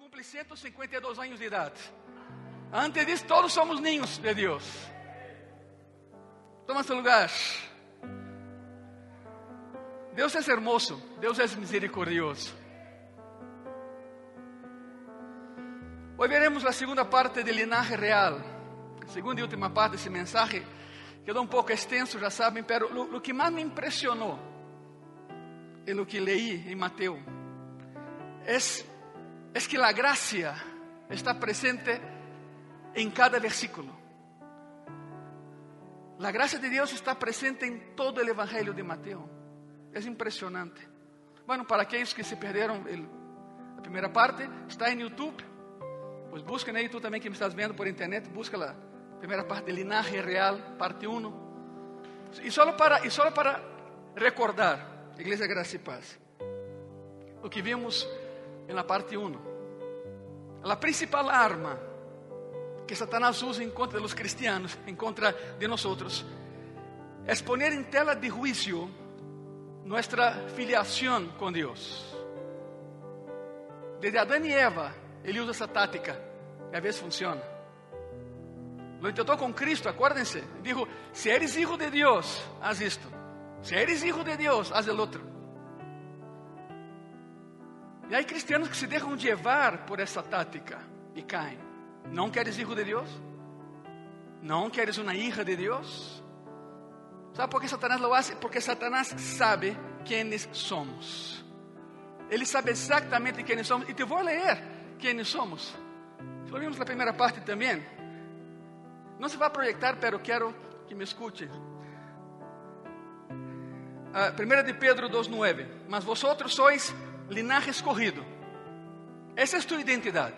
cumple 152 anos de idade. Antes disso, todos somos ninhos de Deus. Toma seu lugar. Deus é hermoso, Deus é misericordioso. Hoy veremos a segunda parte do linaje real. Segunda e última parte desse mensagem. Quedou um pouco extenso, já sabem, pero lo que mais me impressionou em lo que leí em Mateus é, é que a graça está presente em cada versículo. A graça de Deus está presente em todo o Evangelho de Mateus. É impressionante. Bueno, para aqueles que se perderam a primeira parte, está em YouTube. Pues busquen aí, tu também que me estás vendo por internet, busca a primeira parte Linaje Real, parte 1. E só para, e só para recordar, Igreja Graça e Paz, o que vimos na parte 1. A principal arma que Satanás usa em contra dos cristianos, em contra de nós, é poner em tela de juízo nossa filiação com Deus. Desde Adão e Eva, ele usa essa tática e às vezes funciona. Lo tentou com Cristo, acuérdense. Dijo: Se eres hijo de Deus, haz isto. Se eres hijo de Deus, haz el outro. E há cristianos que se deixam levar por essa tática e caem. Não queres hijo de Deus? Não queres uma hija de Deus? Sabe por que Satanás lo hace? Porque Satanás sabe quem somos. Ele sabe exatamente quem somos. E te vou ler quem somos. Lo vimos na primeira parte também. Não se vai projetar, pero quero que me escute. Uh, 1 de Pedro 2,9. Mas vosotros sois linaje escorrido. Essa é a tua identidade.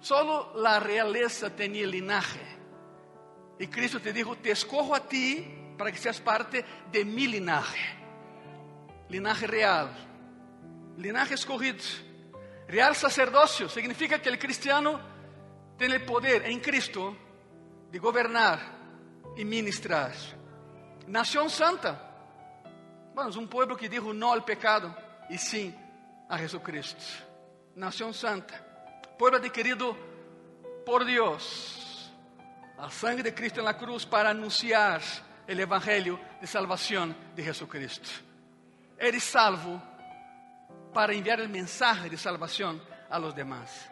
Solo la realeza tenía linaje. E Cristo te dijo: Te escojo a ti para que seas parte de mi linaje. Linaje real. Linaje escorrido. Real sacerdócio significa que o cristiano tem o poder em Cristo de governar e ministrar. Nação santa. Vamos, um povo que dijo não ao pecado e sim a Jesucristo. Nação santa. Povo adquirido por Deus. A sangue de Cristo na cruz para anunciar o evangelho de salvação de Jesucristo. Eres salvo para enviar o mensagem de salvação a los demás.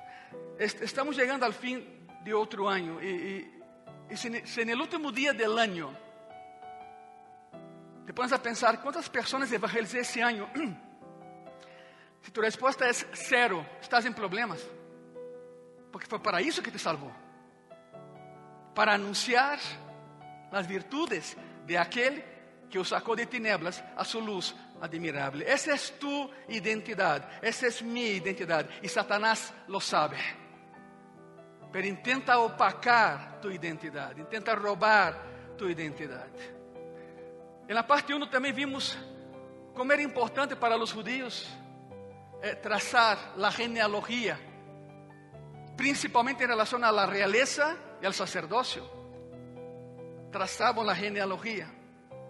Estamos chegando ao fim de outro ano e, e, e se, no último dia do ano te pones a pensar quantas pessoas evangelizei esse ano, se tu resposta é zero, estás em problemas, porque foi para isso que te salvou para anunciar as virtudes de aquele que o sacou de tinieblas a sua luz admirável. Essa é tu identidade, essa é minha identidade. E Satanás lo sabe. Pero intenta opacar tu identidade, intenta roubar tu identidade. Na parte 1 também vimos como era importante para os judios eh, traçar a genealogia, principalmente em relação à realeza e ao sacerdócio. Traçavam a genealogia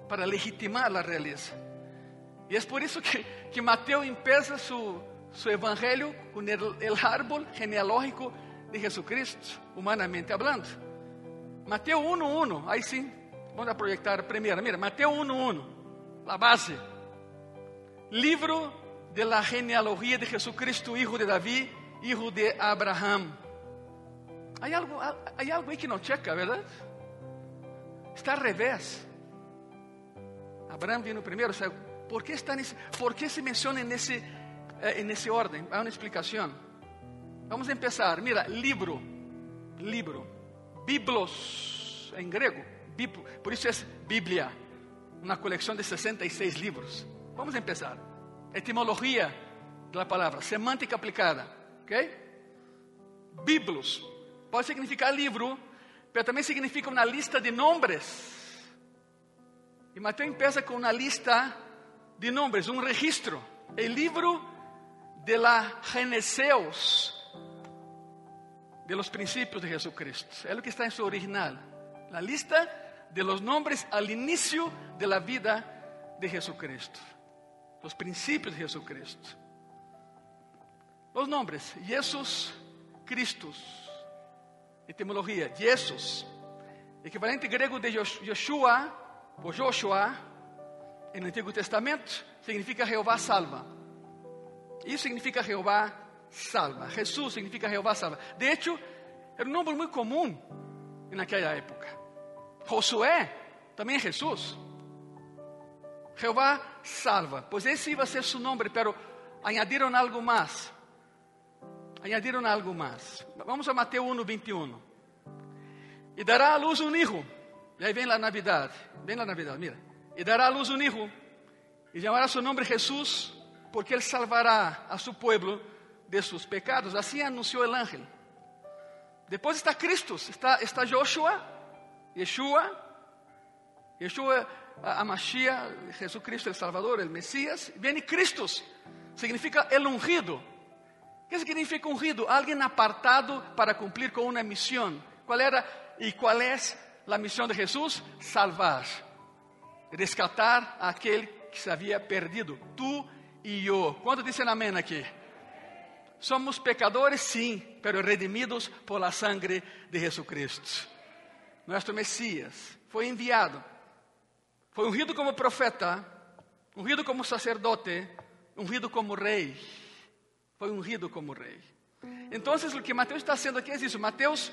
para legitimar a realeza. E é por isso que, que Mateus empieza su, su evangelho com o árbol genealógico de Jesucristo, humanamente hablando. Mateus 1.1, aí sim, vamos projetar primeiro. Mira, Mateus 1.1, a base. Livro de la genealogía de Jesucristo, hijo de Davi, hijo de Abraham. Há algo, há algo aí que não checa, verdade? Está ao revés. Abraão vino primeiro, ¿por qué, está nesse, ¿por qué se menciona nesse, eh, nesse ordem? Há uma explicação. Vamos a empezar. Mira, libro, libro, biblos grego, biblo, por isso é Bíblia, uma coleção de 66 livros. Vamos a empezar. Etimologia da palavra, semântica aplicada, ok? Biblos pode significar livro, mas também significa uma lista de nomes. E Mateus empieza com uma lista de nomes, um registro, o livro de la Geneseos, de los principios de Jesucristo. É o que está em seu original. A lista de los nombres al inicio de la vida de Jesucristo. Los principios de Jesucristo. Los nombres, Jesús, Cristos. Etimología, Jesús. Equivalente grego de Joshua, o Joshua, en el Antiguo Testamento, significa Jehová salva. Isso significa Jehová salva. Jesús significa Jehová salva. De hecho, era um nome muito comum naquela época. Josué também é Jesus. Jehová salva. Pois esse iba a ser seu nome, pero añadiram algo mais. Añadiram algo mais. Vamos a Mateus 1, 21. E dará à luz um hijo. E aí vem a Navidade. Vem a Navidade, mira. E dará à luz um hijo. E chamará seu nome Jesus, porque ele salvará a seu povo de seus pecados. Assim anunciou o ángel. Depois está Cristo, está, está Joshua, Yeshua, Yeshua, a, a Mashiach, Jesucristo, el Salvador, el Mesías. Vem Cristo, significa el ungido. O que significa ungido? Alguém apartado para cumprir com uma missão. Qual era e qual é a missão de Jesus? Salvar, rescatar aquele que se havia perdido. Tu e eu. Quando dizem amém aqui? Somos pecadores, sim, pero redimidos por la sangre de Jesucristo. Nuestro Mesías foi enviado, foi ungido como profeta, ungido como sacerdote, ungido como rei. Foi ungido como rei. Então, o que Mateus está fazendo aqui é isso. Mateus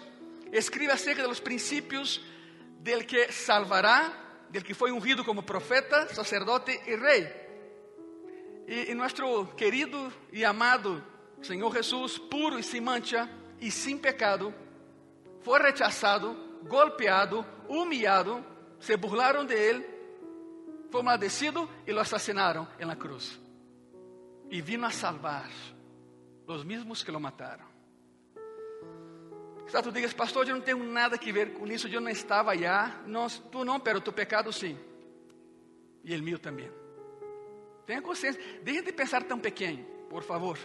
escreve acerca de princípios del que salvará, del que foi ungido como profeta, sacerdote e rei. E, e nosso querido e amado Senhor Jesus, puro e sem mancha e sem pecado, foi rechazado, golpeado, humilhado, se burlaram de ele, foi maldecido e lo assassinaram em la cruz. E vino a salvar os mesmos que lo mataram. Quizá tu digas, pastor, eu não tenho nada que ver com isso, eu não estava allá. Não, tu não, pero tu pecado sim. E el meu também. Tenha consciência. Deixe de pensar tão pequeno, por favor.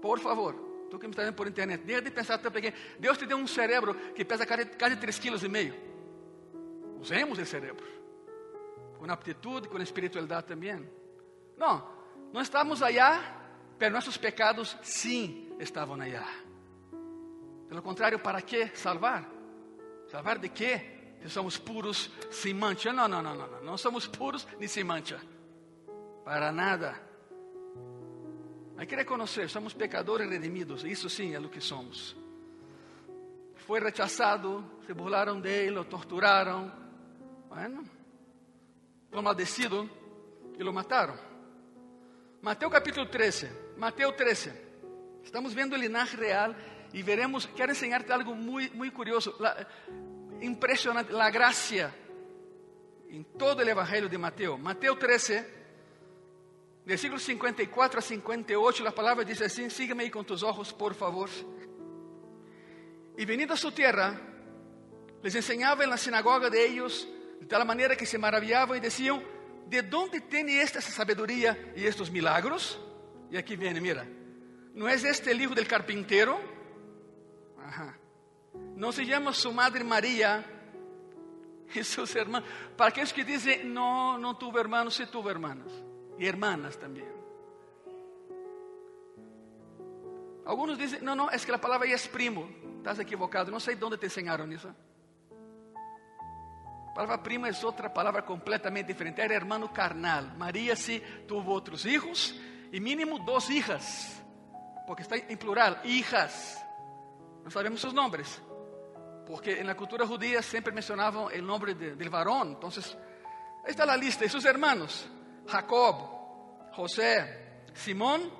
Por favor, tu que me está vendo por internet, deixa de pensar tão pequeno. Deus te deu um cérebro que pesa quase 3,5 kg. Usemos cérebro. Com aptitude, com espiritualidade também. Não, não estamos allá, mas nossos pecados sim estavam allá. Pelo contrário, para que salvar? Salvar de quê? Se somos puros sem mancha. Não, não, não, não, somos puros nem sem mancha. Para nada. Hay que reconocer, somos pecadores redimidos, isso sim é o que somos. Foi rechazado, se burlaram dele, lo torturaram, bueno, foi maldecido e lo mataram. Mateus capítulo 13, Mateus 13, estamos vendo o linaje real e veremos, quero ensinar-te algo muito, muito curioso, la, impressionante, a graça em todo o evangelho de Mateus. Mateus 13, Versículos 54 a 58, a palavra diz assim: Sígueme com tus ojos, por favor. E venido a sua terra, les enseñaba en la sinagoga de ellos, de tal manera que se maravillaban y decían: ¿De dónde tiene esta sabiduría y estos milagros? E aqui vem, mira, ¿no es este el hijo del carpintero? Ajá. ¿No se llama su madre María y sus hermanos? Para aquellos que dicen, no, no tuve hermanos, sí tuve hermanos y hermanas también. Algunos dicen, no, no, es que la palabra es primo. Estás equivocado, no sé dónde te enseñaron eso. La palabra primo es otra palabra completamente diferente. Era hermano carnal. María sí tuvo otros hijos y mínimo dos hijas, porque está en plural, hijas. No sabemos sus nombres, porque en la cultura judía siempre mencionaban el nombre de, del varón. Entonces, ahí está la lista de sus hermanos. Jacob, José, Simón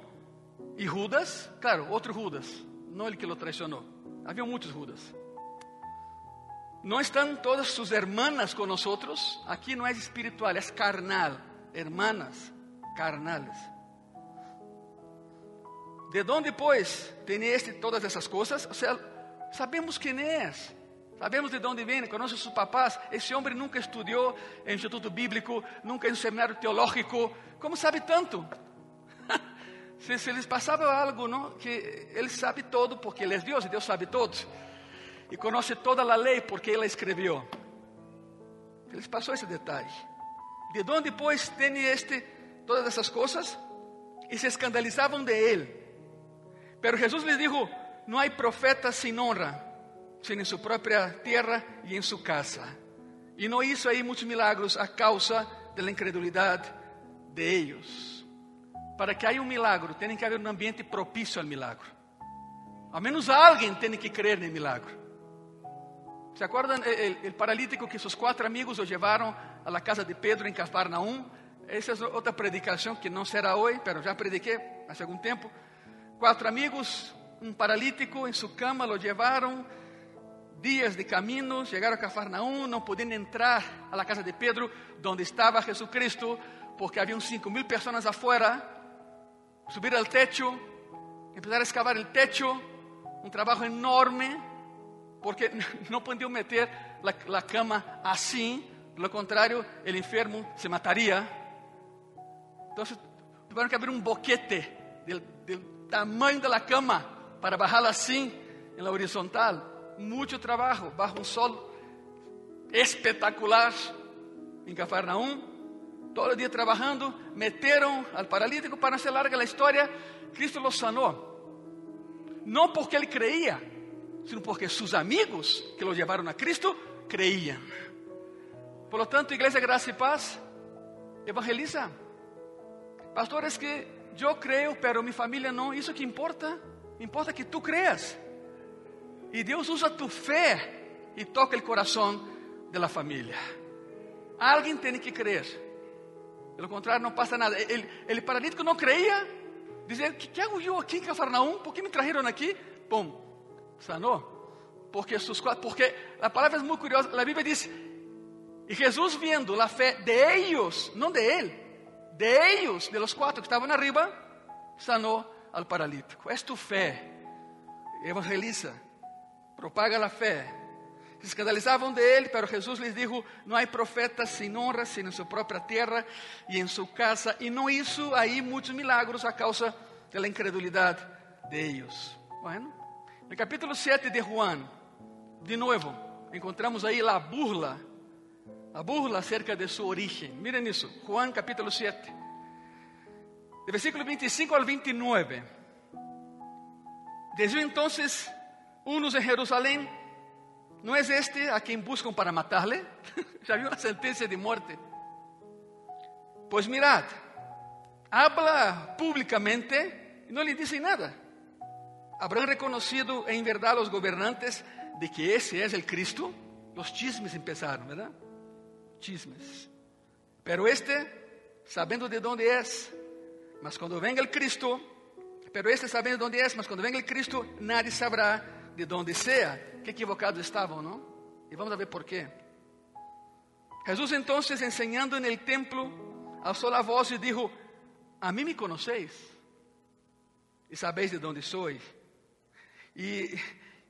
e Judas, claro, outro Judas, não ele que lo traicionou. Havia muitos Judas. Não estão todas suas hermanas nós? Aqui não é espiritual, é carnal. Hermanas carnales. De pois, tem este todas essas coisas? Sabemos quem é. Sabemos de onde vem, conhece seus papás. Esse homem nunca estudou em instituto bíblico, nunca em seminário teológico. Como sabe tanto? se, se lhes passava algo, não? que ele sabe todo porque ele é Deus e Deus sabe todo. E conhece toda a lei porque ele escreveu. Eles passou esse detalhe. De onde, pois, tem este todas essas coisas? y se escandalizaban de él. Pero Jesús les dijo, no hay profeta sin honra, sino en su propia tierra y en su casa. Y no hizo ahí muchos milagros a causa de la incredulidad de ellos. Para que haya un milagro, tiene que haber un ambiente propicio al milagro. Al menos alguien tiene que creer en el milagro. ¿Se acuerdan el, paralítico que sus cuatro amigos lo llevaron a casa de Pedro en Cafarnaúm? Esa es otra predicación que no será hoy, pero ya prediqué hace algún tiempo. Cuatro amigos, un paralítico en su cama, lo llevaron días de camino, llegaron a Cafarnaúm, no podían entrar a casa de Pedro, donde estaba Jesucristo, porque habían cinco mil personas afuera. Subir al techo, empezar a excavar el techo, un trabajo enorme, porque no podían meter la cama así, de lo contrario, el enfermo se mataría. Entonces, tuvieron que abrir un boquete del tamaño de la cama para bajarla así en la horizontal. Mucho trabajo bajo un sol espectacular en Cafarnaúm. Todo el día trabajando, metieron al paralítico para hacer larga la historia. Cristo lo sanó. No porque él creía, sino porque sus amigos que lo llevaron a Cristo creían. Por lo tanto, Iglesia Gracia y Paz evangeliza. Pastor, es que yo creo, pero mi familia no. ¿Eso qué importa? Importa que tú creas. Y Dios usa tu fe y toca el corazón de la familia. Alguien tiene que creer. De lo contrario, no pasa nada. El, el paralítico no creía. Dice, ¿qué, ¿qué, hago yo aquí en Cafarnaúm? ¿Por qué me trajeron aquí? Pum, sanó. Porque, sus, porque la palabra es muy curiosa. La Biblia dice, y Jesús viendo la fe de ellos, no de él, de ellos, de los cuatro que estaban arriba, sanó al paralítico. Es tu fe. Evangeliza, propaga la fe. Se escandalizaban de él, pero Jesús les dijo, no hay profeta sin honra, sino en su propia tierra y en su casa. Y no hizo ahí muchos milagros a causa de la incredulidad de ellos. Bueno, el capítulo 7 de Juan, de nuevo, encontramos ahí la burla, la burla acerca de su origen. Miren eso, Juan capítulo 7. De versículo 25 al 29. Desde entonces, unos en Jerusalén, ¿no es este a quien buscan para matarle? ya había una sentencia de muerte. Pues mirad, habla públicamente y no le dice nada. ¿Habrán reconocido en verdad los gobernantes de que ese es el Cristo? Los chismes empezaron, ¿verdad? Chismes. Pero este, sabiendo de dónde es, mas quando venga el Cristo, pero este sabendo de onde é, mas quando venga el Cristo, nadie sabrá de onde sea. Que equivocados estavam, não? E vamos a ver por quê. Jesús entonces enseñando en el templo, alzó la voz y dijo, a mí me conocéis y sabéis de dónde soy. Y,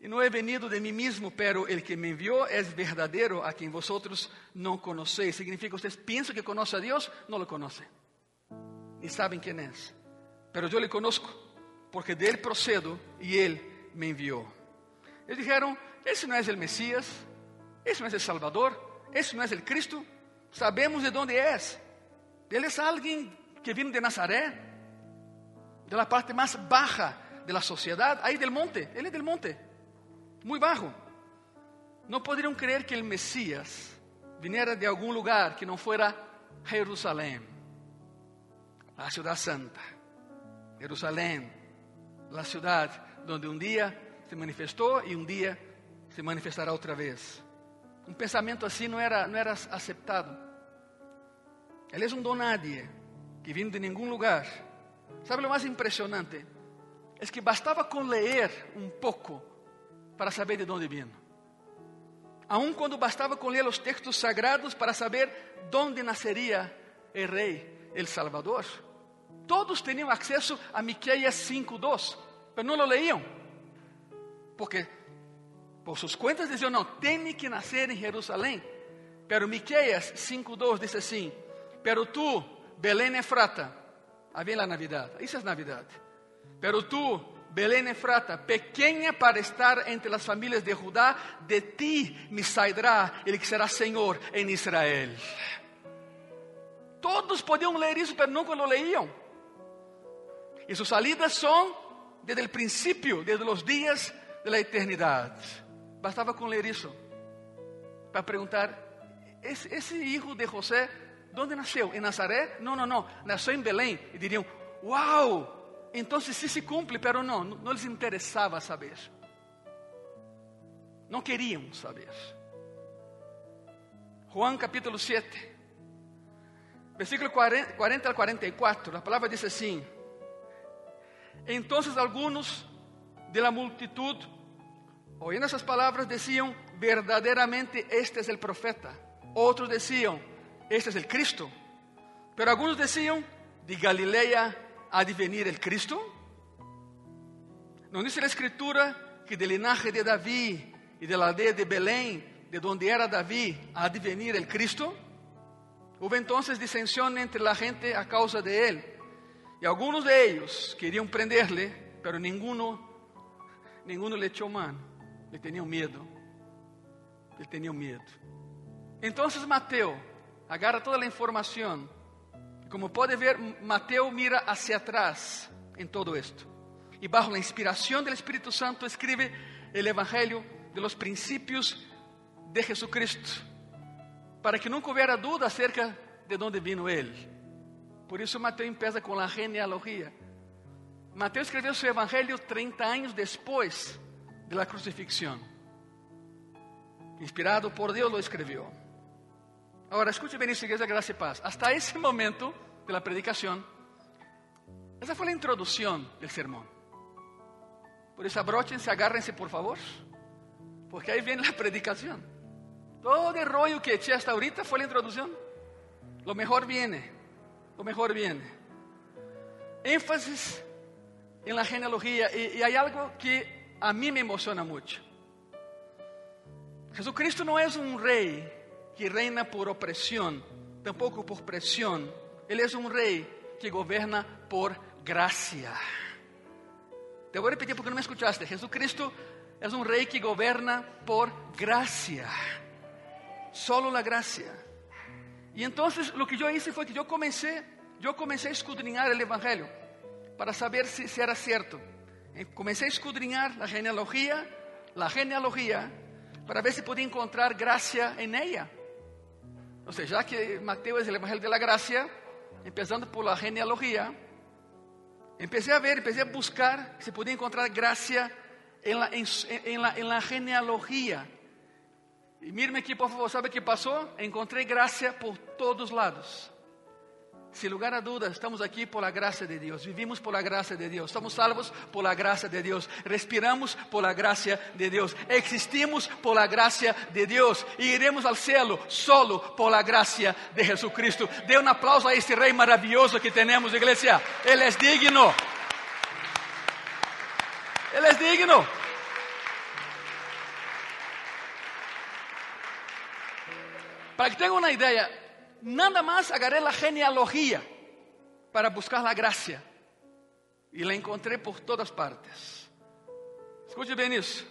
y, no he venido de mí mismo, pero el que me envió es verdadero, a quien vosotros no conocéis. Significa, ustedes piensan que conoce a Dios, no lo conocen y saben quién es. Pero yo le conozco porque de él procedo y él me envió. Ellos dijeron, ese no es el Mesías, ese no es el Salvador, ese no es el Cristo. Sabemos de dónde es. Él es alguien que viene de Nazaret, de la parte más baja de la sociedad, ahí del monte. Él es del monte, muy bajo. No podrían creer que el Mesías viniera de algún lugar que no fuera Jerusalén la ciudad santa, Jerusalén, la ciudad donde un día se manifestó y un día se manifestará otra vez. Un pensamiento así no era, no era aceptado. Él es un donadie que viene de ningún lugar. ¿Sabe lo más impresionante? Es que bastaba con leer un poco para saber de dónde viene. Aun cuando bastaba con leer los textos sagrados para saber dónde nacería el rey, el Salvador. Todos tenían acceso a Miqueias 5:2, pero no lo leían. Porque por sus cuentas decían, no, tiene que nacer en Jerusalén. Pero Miqueias 5:2 dice así, pero tú, Belén Efrata, había la Navidad, eso es Navidad. Pero tú, Belén Efrata, pequeña para estar entre las familias de Judá, de ti me saldrá el que será Señor en Israel. Todos podían leer isso, pero nunca lo leíam. Y sus salidas son desde el principio, desde los días de la eternidad. Bastaba con leer eso para preguntar, ¿es ese hijo de José dónde nació? ¿En Nazaret? No, no, no, nació en Belén. Y dirían, wow, entonces sí se cumple, pero no, no les interesaba saber. No querían saber. Juan capítulo 7, versículo 40, 40 al 44, la palabra dice así. Entonces algunos de la multitud, oyendo esas palabras, decían, verdaderamente este es el profeta. Otros decían, este es el Cristo. Pero algunos decían, de Galilea ha de el Cristo. ¿No dice la escritura que del linaje de David y de la aldea de Belén, de donde era David, ha de el Cristo? Hubo entonces disensión entre la gente a causa de él. Y algunos de ellos querían prenderle, pero ninguno, ninguno le echó mano. Le tenían miedo. Le tenían miedo. Entonces Mateo agarra toda la información. Como puede ver, Mateo mira hacia atrás en todo esto. Y bajo la inspiración del Espíritu Santo escribe el Evangelio de los principios de Jesucristo. Para que nunca hubiera duda acerca de dónde vino Él. Por isso Mateus empieza com a genealogia. Mateus escreveu seu evangelho 30 anos depois da crucifixão. Inspirado por Deus, lo escreveu. Agora, escute bem isso, igreja, graça e paz. Hasta esse momento de la predicação, essa foi a introdução do sermão. Por isso, abróchense, agárrense, por favor, porque aí vem a predicação. Todo o rollo que eché hasta ahorita foi a introdução. Lo mejor viene. lo mejor viene. Énfasis en la genealogía y, y, hay algo que a mí me emociona mucho. Jesucristo no es un rey reina por opresión, tampoco por presión. Él es un rey que gobierna por gracia. Te voy a repetir porque no me escuchaste. Jesucristo es un rey que gobierna por gracia. Solo la gracia. Y entonces lo que yo hice fue que yo comencé, yo comencé a escudriñar el Evangelio para saber si, era cierto. Y comencé a escudriñar la genealogía, la genealogía, para ver si podía encontrar gracia en ella. O que Mateo es el Evangelio de la gracia, empezando por la genealogía, empecé a ver, empecé a buscar si podía encontrar gracia en la, en, en la, en la genealogía. E mire aqui, por favor, sabe o que passou? Encontrei graça por todos lados. Sem lugar a dúvidas, estamos aqui por la graça de Deus, vivimos por la graça de Deus, estamos salvos por la graça de Deus, respiramos por la graça de Deus, existimos por la graça de Deus e iremos ao céu solo por la graça de Jesucristo. Dê um aplauso a este Rei maravilhoso que temos, igreja. Ele é digno. Ele é digno. Para que tengan una idea, nada más agarré la genealogía para buscar la gracia y la encontré por todas partes. Escute bem isso,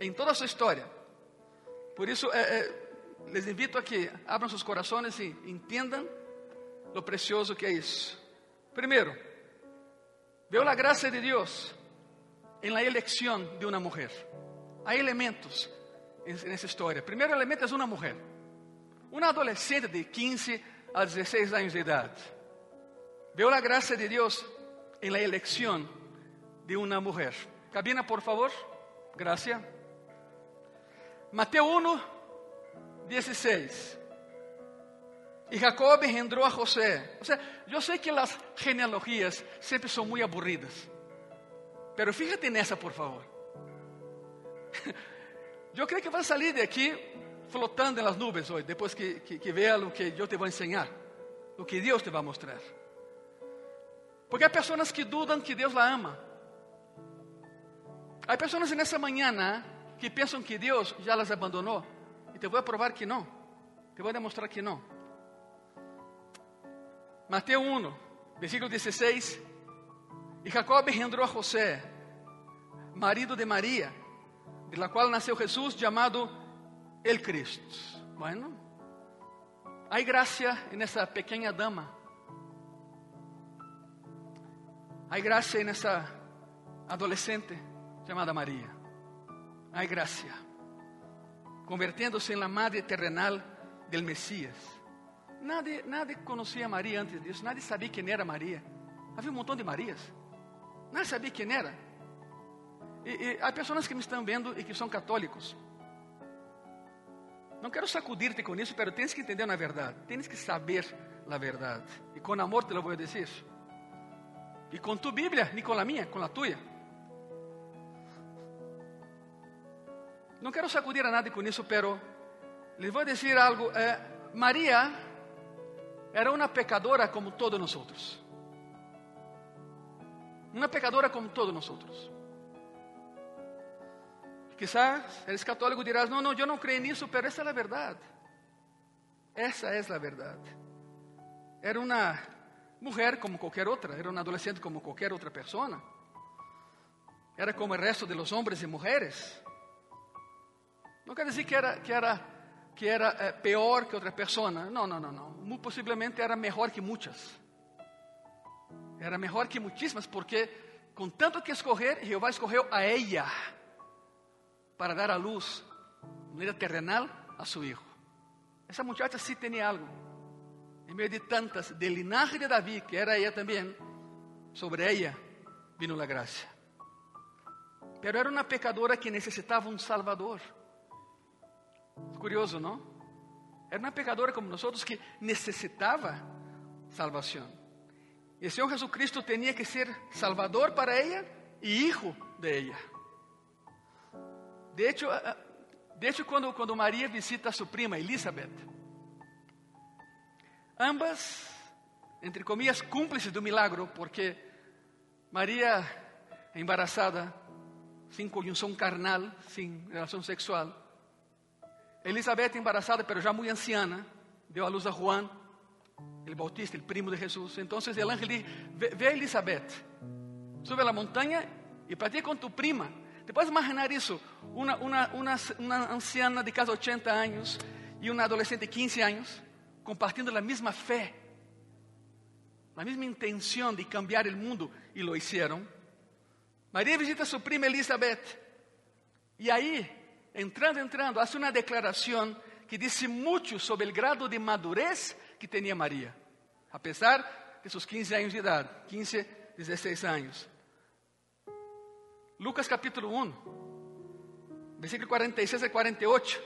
em toda a sua história. Por isso, eh, eh, les invito a que abram seus corações e entendam lo precioso que é isso. Primeiro, veo la gracia de Dios en la elección de una mujer. Hay elementos en esa historia. El primer elemento es una mujer. Una adolescente de 15 a 16 años de edad. Veo la gracia de Dios en la elección de una mujer. Cabina, por favor. Gracias. Mateo 1, 16. Y Jacob engendró a José. O sea, yo sé que las genealogías siempre son muy aburridas. Pero fíjate en esa, por favor. Yo creo que vas a salir de aquí flotando nas nuvens hoje, depois que, que, que vea o que eu te vou ensinar, o que Deus te vai mostrar. Porque há pessoas que dudam que Deus la ama. Há pessoas nessa manhã que pensam que Deus já las abandonou. E te vou provar que não. Te vou demonstrar que não. Mateus 1, versículo 16. E Jacob engendrou a José, marido de Maria, de la qual nasceu Jesus, chamado el Cristo. Bueno, hay gracia en esa pequeña dama. Há graça nessa adolescente chamada Maria. Há graça. Convertendo-se em la madre terrenal del Mesías. Nadie, nadie conhecia Maria antes disso, nadie sabia quem era Maria. Havia um montão de Marias. Nadie sabia quem era. E, e há pessoas que me estão vendo e que são católicos. Não quero sacudir-te com isso, mas tens que entender na verdade. Tens que saber a verdade. E com amor te lo vou dizer. E com tu Bíblia, nem com a minha, com a tua. Não quero sacudir a nadie com isso, pero les vou dizer algo. Eh, Maria era uma pecadora como todos nós. Uma pecadora como todos nós. Quizás eres católico dirás: Não, não, eu não creio nisso, mas essa é a verdade. Essa é a verdade. Era uma mulher como qualquer outra, era uma adolescente como qualquer outra pessoa. Era como o resto de los homens e mulheres. Não quer dizer que era, que era, que era eh, pior que outra pessoa. Não, não, não, não. Possivelmente era melhor que muitas. Era melhor que muitíssimas, porque com tanto que escorrer, Jeová escorreu a ella para dar a luz, de maneira terrenal, a seu filho. Essa muchacha sí tinha algo. Em meio de tantas, del linaje de Davi, que era ella também, sobre ella vino a graça. Pero era uma pecadora que necessitava um Salvador. Curioso, não? Era uma pecadora como nós que necessitava salvação. E o Senhor Jesus Cristo tinha que ser Salvador para ela e Hijo de ela. De hecho, de hecho quando, quando Maria visita sua prima Elizabeth, ambas, entre comillas, cúmplices do milagro, porque Maria é embaraçada, sem conjunção carnal, sem relação sexual. Elizabeth embarazada, pero já muito anciana, deu a luz a Juan, el Bautista, el primo de Jesús. Entonces el ángel dice, ve, ve a Elizabeth, sube a la montaña y platica con tu prima. ¿Te puedes imaginar isso? Uma, uma, uma, uma anciana de casi 80 anos e uma adolescente de 15 anos compartilhando a mesma fé, a mesma intenção de cambiar o mundo e lo hicieron. Maria visita a sua prima Elizabeth e aí, entrando, entrando, hace uma declaração que disse muito sobre o grado de madurez que tinha Maria, apesar de seus 15 anos de idade, 15, 16 anos. Lucas capítulo 1, versículo 46 a 48.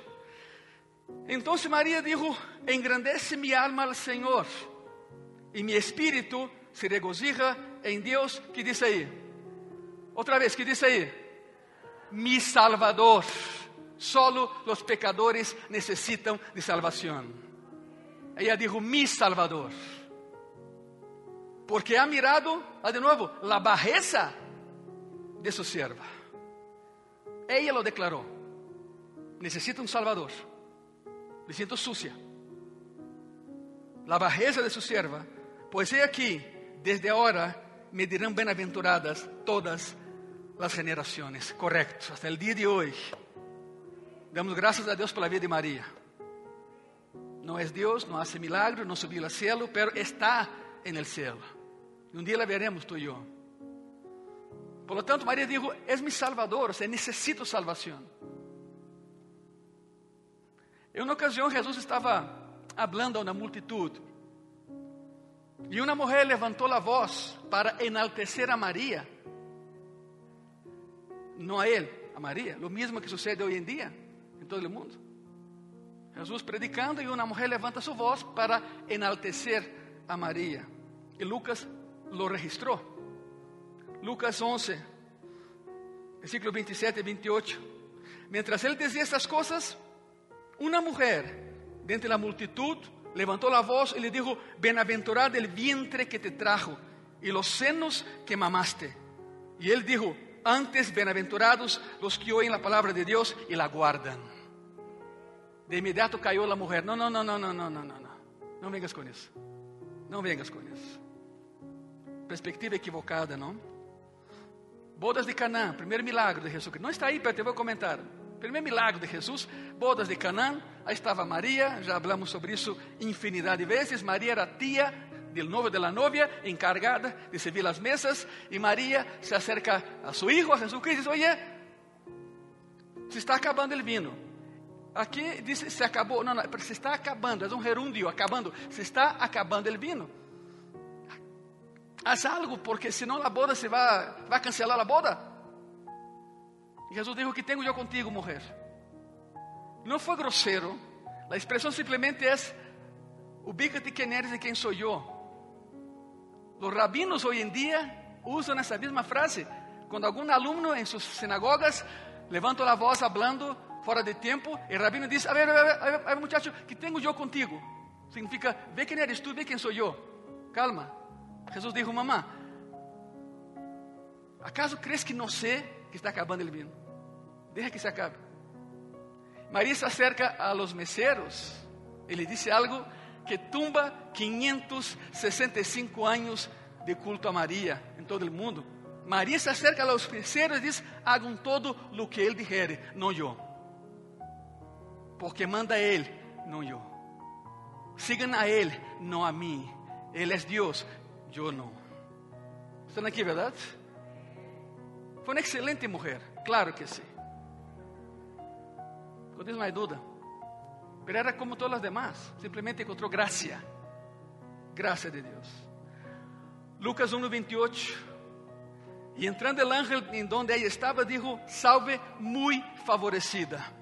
Então Maria dijo: Engrandece mi alma al Senhor, e mi espírito se regozija em Deus. Que diz aí? Outra vez, que diz aí? Mi Salvador. Solo los pecadores necessitam de salvação. Ella dijo: Mi Salvador. Porque ha mirado, ah, de novo, la bajeza de su sierva. Ella lo declaró. Necesita un Salvador. Me siento sucia. La bajeza de su sierva. Pues he aquí, desde ahora me dirán bienaventuradas todas las generaciones. Correcto, hasta el día de hoy. Damos graças a Deus pela vida de Maria. Não é Deus, não hace milagro, não subiu ao céu, pero está en el cielo. E um dia la veremos tu e eu. Por lo tanto, Maria dijo, es mi salvador, o sea, necesito salvação. Em uma ocasião, Jesus estava hablando a uma multitud. E uma mulher levantou a voz para enaltecer a Maria. Não a ele, a Maria. Lo mesmo que sucede hoje em dia em todo o mundo. Jesus predicando e uma mulher levanta sua voz para enaltecer a Maria. E Lucas lo registrou. Lucas 11, versículos 27 y 28. Mientras él decía estas cosas, una mujer de entre la multitud levantó la voz y le dijo, bienaventurado el vientre que te trajo y los senos que mamaste. Y él dijo, antes bienaventurados los que oyen la palabra de Dios y la guardan. De inmediato cayó la mujer. No, no, no, no, no, no, no, no. No vengas con eso. No vengas con eso. Perspectiva equivocada, ¿no? Bodas de Canaã, primeiro milagre de Jesus. Não está aí, pero te vou comentar. Primeiro milagre de Jesus, bodas de Canaã. Aí estava Maria, já falamos sobre isso infinidade de vezes. Maria era tia del novio de la novia, encargada de servir las mesas, y María se acerca a su hijo, a Jesucristo, y dice, oye, se está acabando el vino. Aqui diz se acabou, não, não, se está acabando, é um gerúndio, acabando, se está acabando el vino. Haz algo, porque senão a boda se vai, vai cancelar a boda. E Jesus dijo, que tenho eu contigo, mulher? Não foi grosseiro, a expressão simplesmente é, ubícate quem eres e quem sou eu. Os rabinos hoje em dia usam essa mesma frase. Quando algum aluno em suas sinagogas levanta a voz falando fora de tempo, o rabino diz: A ver, a ver, a ver, a ver muchacho, que tenho eu contigo? Significa, vê quem eres tu, vê quem sou eu. Calma. Jesus dijo: Mamá, ¿acaso crees que não sei que está acabando o vinho? Deja que se acabe. Maria se acerca a los meseros e lhe disse algo que tumba 565 anos de culto a Maria em todo o mundo. Maria se acerca a los meseros e diz: Hagam todo lo que ele dijere, não eu. Porque manda ele, não eu. Sigam a ele, não a mim. Ele é Deus, eu não. Estão aqui, verdade? Foi uma excelente mulher, claro que sim. Não tem mais dúvida. Pero era como todas as demás, simplesmente encontrou graça. Graça de Deus. Lucas 1, 28. E entrando el ángel em donde ella estava, dijo: Salve, muy favorecida.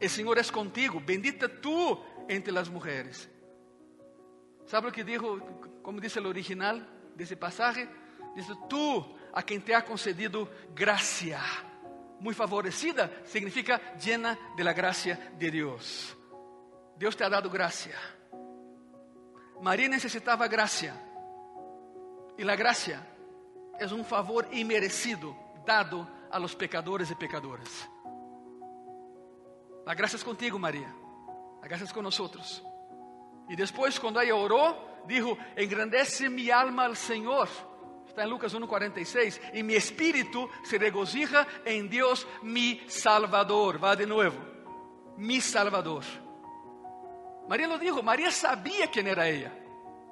El Senhor es contigo, bendita tú entre las mujeres. ¿Sabe o que dijo, como dice el original desse pasaje? Dice: Tú, a quem te ha concedido gracia. Muy favorecida significa llena de la gracia de Deus. Deus te ha dado gracia. Maria necessitava gracia. E a gracia é um favor imerecido dado a los pecadores e pecadoras. A graça é contigo, Maria. A graça é com nós. E depois, quando ela orou, dijo: Engrandece mi alma al Senhor. Está em Lucas 1:46. E mi espírito se regozija em Deus, mi Salvador. Vá de novo. Mi Salvador. Maria lo dijo. Maria sabia quem era ela.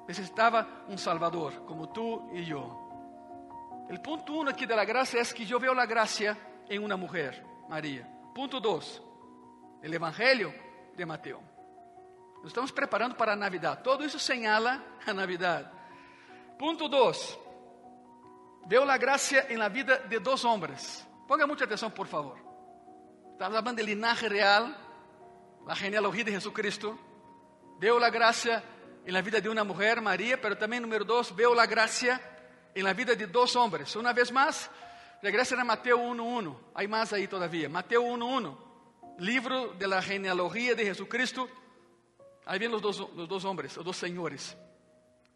Necessitava um Salvador, como tu e eu. O ponto 1 um aqui da graça é que eu vejo a graça em uma mulher, Maria. Ponto 2. O Evangelho de Mateus. Estamos preparando para a Navidad. Todo isso señala a Navidad. Ponto 2. Veo a graça em la vida de dois homens. Ponga muita atenção, por favor. Estamos falando de linaje real, a genealogia de Jesucristo. Veo a graça em la vida de uma mulher, Maria, pero também, número 2, veo a graça em la vida de dois homens. Uma vez mais, regresa a Mateus 1.1. Há mais aí todavia. Mateus 1.1. Livro de la genealogia de Jesucristo. Aí vem os dois, os dois homens, os dois senhores.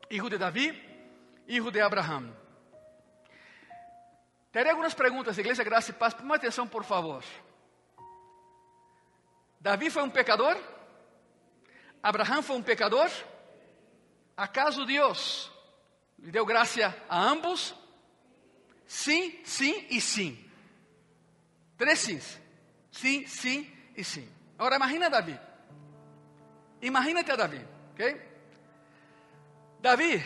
Hijo de Davi, hijo de Abraham. Terei algumas perguntas, Igreja Graça e Paz. Preste atenção, por favor. Davi foi um pecador? Abraham foi um pecador? ¿Acaso Deus lhe deu graça a ambos? Sim, sim e sim. Três sims. Sim, sim e sim. Agora imagina Davi. Imagínate a Davi, ¿ok? Davi,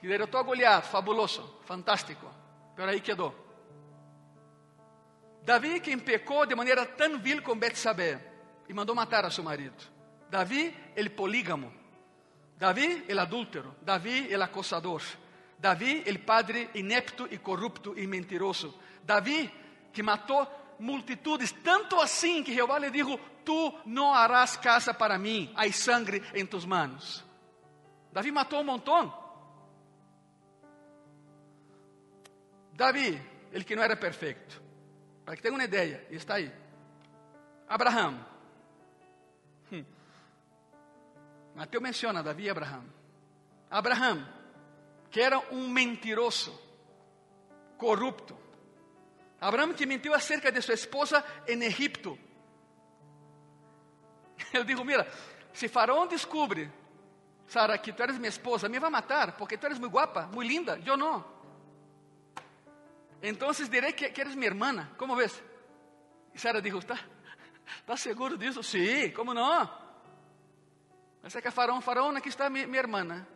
que derrotou a Goliat, fabuloso, fantástico, pero aí quedou. Davi quem pecou de maneira tão vil com Betsabé e mandou matar a seu marido. Davi, ele polígamo. Davi, el adúltero. Davi, el acosador. Davi, el padre inepto e corrupto e mentiroso. Davi, que matou multitudes, tanto assim que Jeová lhe dijo: Tu não harás casa para mim, há sangue em tus manos. Davi matou um montão. Davi, ele que não era perfeito, para que tenha uma ideia, está aí. Abraão. Hum. Mateus menciona Davi e Abraão. Abraão, que era um mentiroso, corrupto. Abraão que mentiu acerca de sua esposa em Egipto. Ele disse: Mira, se Faraón descubre, Sara, que tu eres minha esposa, me vai matar, porque tu eres muito guapa, muito linda, eu não. Então direi que, que eres minha irmã, como ves? E Sara disse: ¿Está, ¿Está seguro disso? Sim, sí, como não? Mas é que Faraón, Faraón, aqui está minha, minha irmã.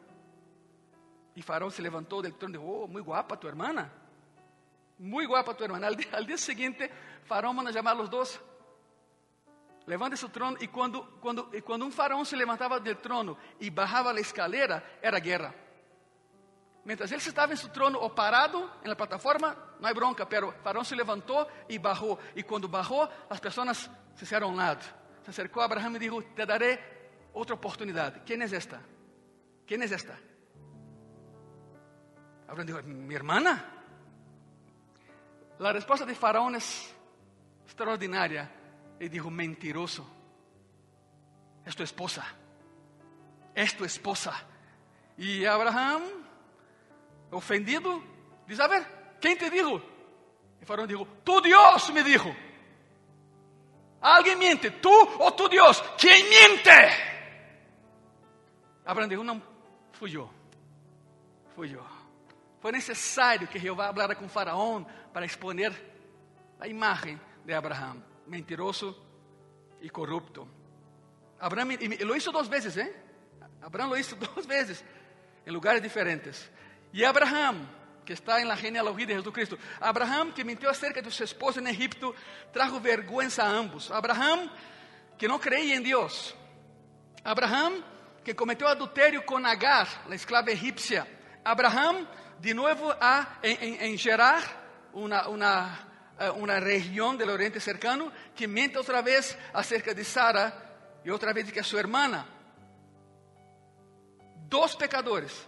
Y Faraón se levantó del trono y dijo, oh, muy guapa tu hermana. Muy guapa tu hermana. Al día, al día siguiente, Faraón manda llamar a los dos. Levanta su trono y cuando, cuando, y cuando un faraón se levantaba del trono y bajaba la escalera, era guerra. Mientras él estaba en su trono o parado en la plataforma, no hay bronca, pero Faraón se levantó y bajó. Y cuando bajó, las personas se hicieron a un lado. Se acercó a Abraham y dijo, te daré otra oportunidad. ¿Quién es esta? ¿Quién es esta? Abraham dijo, mi hermana. La respuesta de Faraón es extraordinaria. Y dijo, mentiroso. Es tu esposa. Es tu esposa. Y Abraham ofendido, dice, a ver, ¿quién te dijo? Y Faraón dijo, tu Dios me dijo. Alguien miente, tú o tu Dios, ¿quién miente? Abraham dijo, no, fui yo, fui yo. Fue necesario que Jehová hablara con Faraón para exponer la imagen de Abraham, mentiroso y corrupto. Abraham y lo hizo dos veces, ¿eh? Abraham lo hizo dos veces en lugares diferentes. Y Abraham, que está en la genealogía de Jesucristo, Abraham que mintió acerca de su esposa en Egipto, trajo vergüenza a ambos. Abraham que no creía en Dios. Abraham que cometió adulterio con Agar, la esclava egipcia. Abraham de nuevo a, en, en Gerar, una, una, eh, una del oriente cercano, que miente otra vez acerca de Sara y otra vez que es su hermana. Dos pecadores,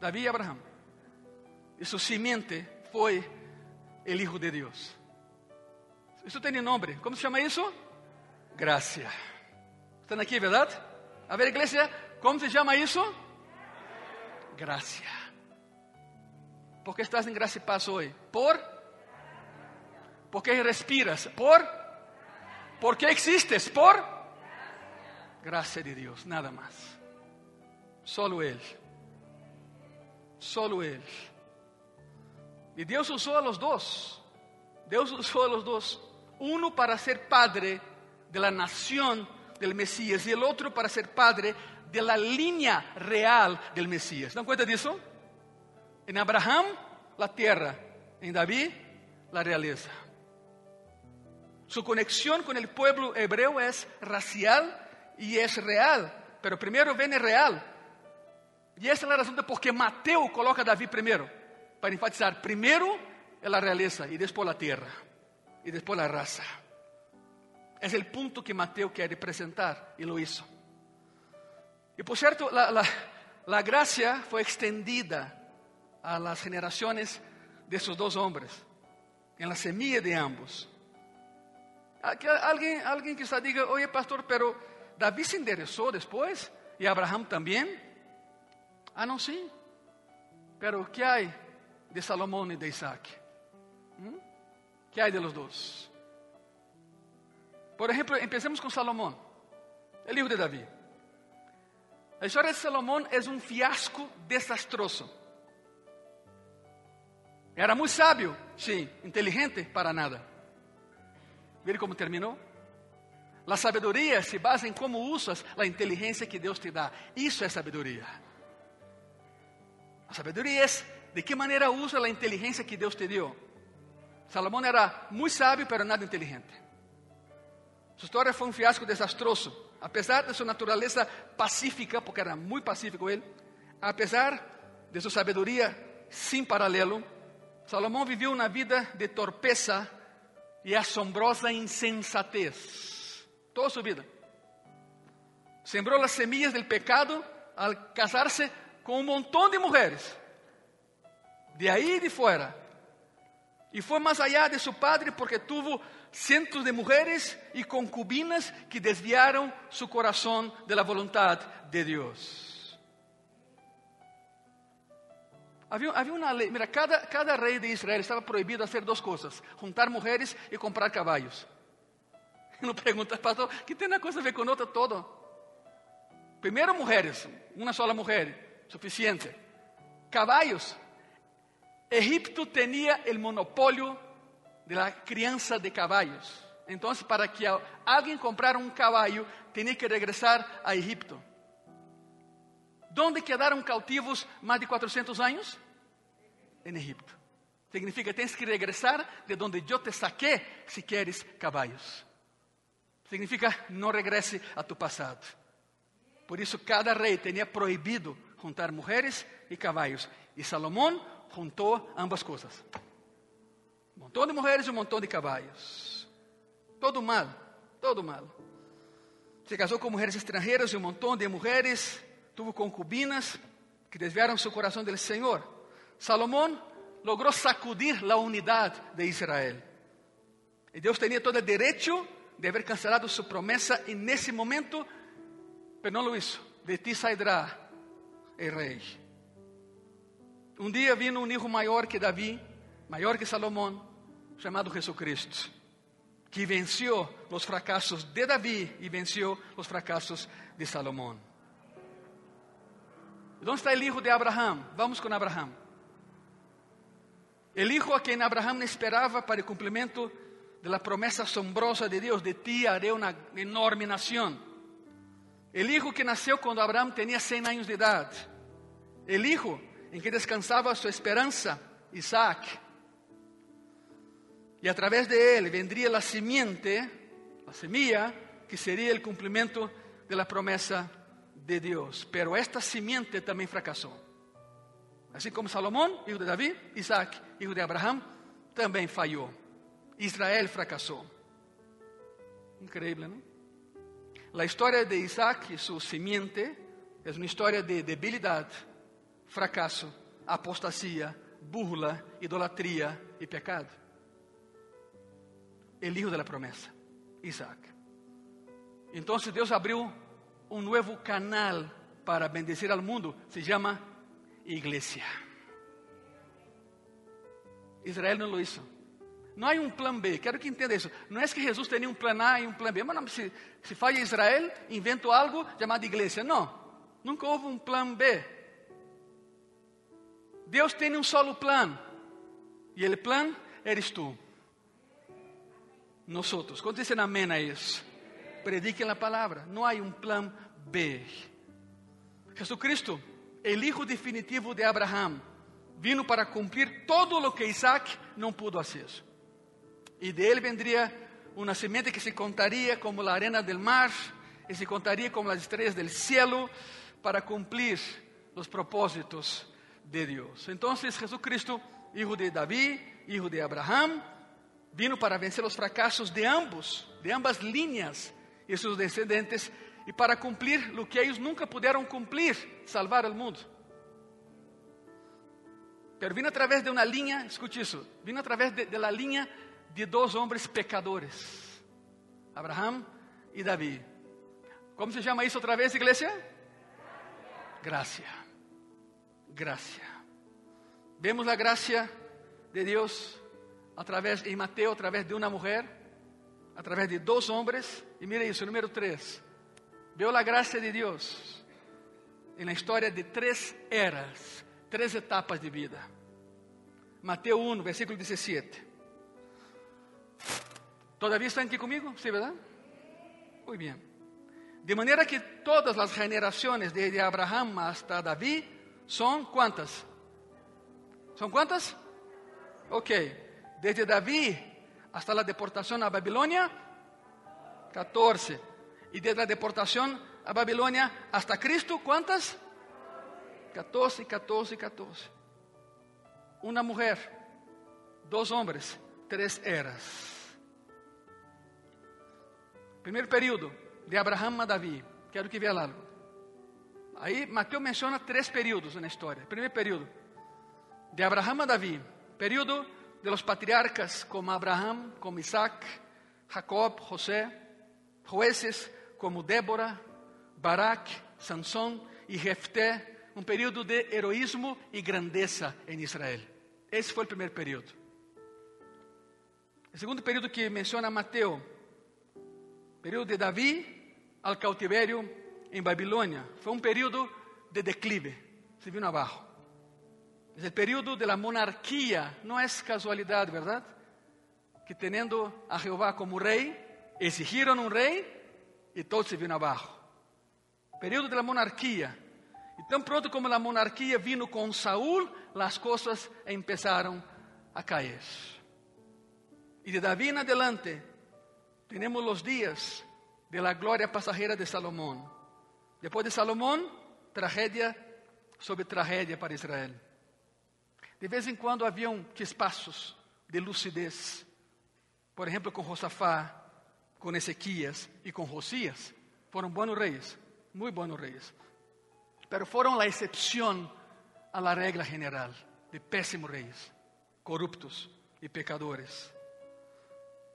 David y Abraham. E su simiente foi o Hijo de Deus. Isso tem nome. Como se chama isso? Graça. Estão aqui, verdade? A ver, igreja, como se chama isso? Graça. ¿Por que estás em graça e paz hoje? Por? ¿Por que respiras? Por? ¿Por que existes? Por? Graça de Deus, nada mais. Solo Ele. Solo Ele. Y Dios usó a los dos. Dios usó a los dos. Uno para ser padre de la nación del Mesías y el otro para ser padre de la línea real del Mesías. ¿Dan cuenta de eso? En Abraham, la tierra. En David, la realeza. Su conexión con el pueblo hebreo es racial y es real. Pero primero viene real. Y esa es la razón de por qué Mateo coloca a David primero para enfatizar primero la realeza y después la tierra y después la raza. Es el punto que Mateo quiere presentar y lo hizo. Y por cierto, la, la, la gracia fue extendida a las generaciones de esos dos hombres, en la semilla de ambos. Alguien, alguien quizá diga, oye pastor, pero David se enderezó después y Abraham también. Ah, no, sí. Pero ¿qué hay de Salomón y de Isaac? ¿Mm? ¿Qué hay de los dos? Por ejemplo, empecemos con Salomón, el hijo de David. La historia de Salomón es un fiasco desastroso. Era muy sabio, sí, inteligente para nada. ¿Ver cómo terminó? La sabiduría se basa en cómo usas la inteligencia que Dios te da. Eso es sabiduría. La sabiduría es de que maneira usa a inteligência que Deus te deu. Salomão era muito sábio, pero nada inteligente. Sua história foi um fiasco desastroso. Apesar de sua natureza pacífica, porque era muito pacífico ele, apesar de sua sabedoria sem paralelo, Salomão viveu uma vida de torpeza e assombrosa insensatez. Toda sua vida. Sembrou as semillas del pecado al casar-se com um montão de mulheres de ahí de fuera. Y fue más allá de su padre porque tuvo cientos de mujeres y concubinas que desviaron su corazón de la voluntad de Dios. Había, había una ley, mira, cada, cada rey de Israel estaba prohibido hacer dos cosas, juntar mujeres y comprar caballos. No preguntas, pastor, ¿qué tiene una cosa a ver con otra? Todo. Primero mujeres, una sola mujer, suficiente. Caballos, Egipto tenía el monopolio de la crianza de caballos. Entonces, para que alguien comprara un caballo, tenía que regresar a Egipto. ¿Dónde quedaram cautivos mais de 400 anos? Em Egipto. Significa tens que regressar de onde eu te saqué se queres caballos. Significa não regresse a tu passado. Por isso, cada rei tinha proibido juntar mulheres e caballos. E Salomão juntou ambas coisas: um montão de mulheres e um montão de caballos. Todo mal, todo mal. Se casou com mulheres estrangeiras e um montão de mulheres, tuvo concubinas que desviaram seu coração do Senhor. Salomão logrou sacudir a unidade de Israel. E Deus tinha todo o direito de haver cancelado sua promessa, e nesse momento, mas não lo hizo. De ti sairá o rei. Um dia vino um hijo maior que Davi, maior que Salomão, chamado Jesucristo, que venceu os fracassos de Davi e venceu os fracassos de Salomão. Onde está o hijo de Abraham? Vamos com Abraham. El hijo a quien Abraham esperaba para el cumplimiento de la promesa asombrosa de Dios, de ti haré una enorme nación. El hijo que nació cuando Abraham tenía 100 años de edad. El hijo en que descansaba su esperanza, Isaac. Y a través de él vendría la simiente, la semilla, que sería el cumplimiento de la promesa de Dios. Pero esta simiente también fracasó. Assim como Salomão, filho de Davi, Isaac, filho de Abraão, também falhou. Israel fracassou. Incrível, não? A história de Isaac e sua semente é uma história de debilidade, fracasso, apostasia, burla, idolatria e pecado. El hijo de la promessa, Isaac. Então Deus abriu um novo canal para bendecir ao mundo, se chama iglesia. Israel não lo hizo. Não há um plano B, quero que entenda isso. Não é que Jesus tenha um plano A e um plano B. Mas não, se, se falha Israel, invento algo chamado igreja. Não, nunca houve um plano B. Deus tem um solo plano. E o plano eres tu. Nós outros. Quando dizem amém a isso? Prediquem a palavra. Não há um plano B. Jesus Cristo el hijo definitivo de Abraham, vino para cumplir todo lo que Isaac não pudo hacer. E de él vendría una semente que se contaría como la arena del mar y se contaría como las estrellas del cielo para cumplir los propósitos de Dios. Entonces Jesucristo, hijo de David, hijo de Abraham, vino para vencer los fracasos de ambos, de ambas líneas y sus descendentes e para cumprir o que eles nunca puderam cumprir, salvar o mundo. Pero vino através de uma linha, escute isso, vino através de, de la de dois homens pecadores, Abraham e Davi. Como se chama isso outra vez, igreja? Graça. Graça. Vemos a graça de Deus através em Mateus, através de uma mulher, através de dois homens. E mire isso, número 3. Veo a graça de Deus na história de três eras, três etapas de vida. Mateus 1, versículo 17. ¿Todavía aqui comigo? ¿Sí, verdad? Muy bien. De maneira que todas as generações desde Abraham hasta Davi são quantas? ¿São quantas? Ok. Desde Davi hasta a deportação a Babilônia, 14. Y desde la deportación a Babilonia hasta Cristo, ¿cuántas? 14, 14, 14. Una mujer, dos hombres, tres eras. Primeiro período, de Abraham a Davi. Quero que veja algo. Aí Mateus menciona três períodos na história. Primeiro período, de Abraham a Davi. Período de los patriarcas como Abraham, como Isaac, Jacob, José, jueces como Débora, Barak, Sansón e Jefté, um período de heroísmo e grandeza em Israel. Esse foi o primeiro período. O segundo período que menciona Mateus, período de Davi ao cautiverio em Babilônia, foi um período de declive, se vino abaixo. O período de la monarquia, não é casualidade, verdade? Que tendo a Jeová como rei, exigiram um rei e todos se viram abaixo. Período da monarquia. Y tan pronto como la monarquía vino con Saúl, las cosas empezaron a caer. Y de David en adelante tenemos los días de la gloria pasajera de Salomón. Después de Salomón, tragedia sobre tragedia para Israel. De vez em quando haviam chispazos de lucidez. Por exemplo, com Josafá, com Ezequias e com Josias. Foram bons reis, muito bons reis. Pero foram a exceção a la regla general de péssimos reis, corruptos e pecadores.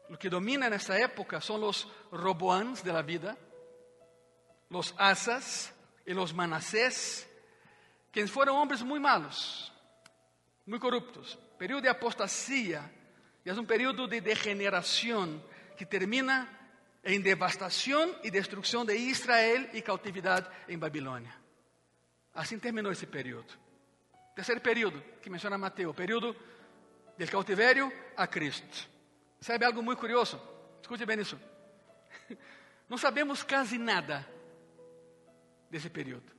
O que domina nessa época são os Roboans de la vida, os Asas e os Manassés, que foram homens muito malos, muito corruptos. Período de apostasia, e é um período de degeneração que termina em devastação e destruição de Israel e cautividade em Babilônia. Assim terminou esse período. Terceiro período que menciona Mateus, o período do cautivério a Cristo. Sabe algo muito curioso? Escute bem isso. Não sabemos quase nada desse período.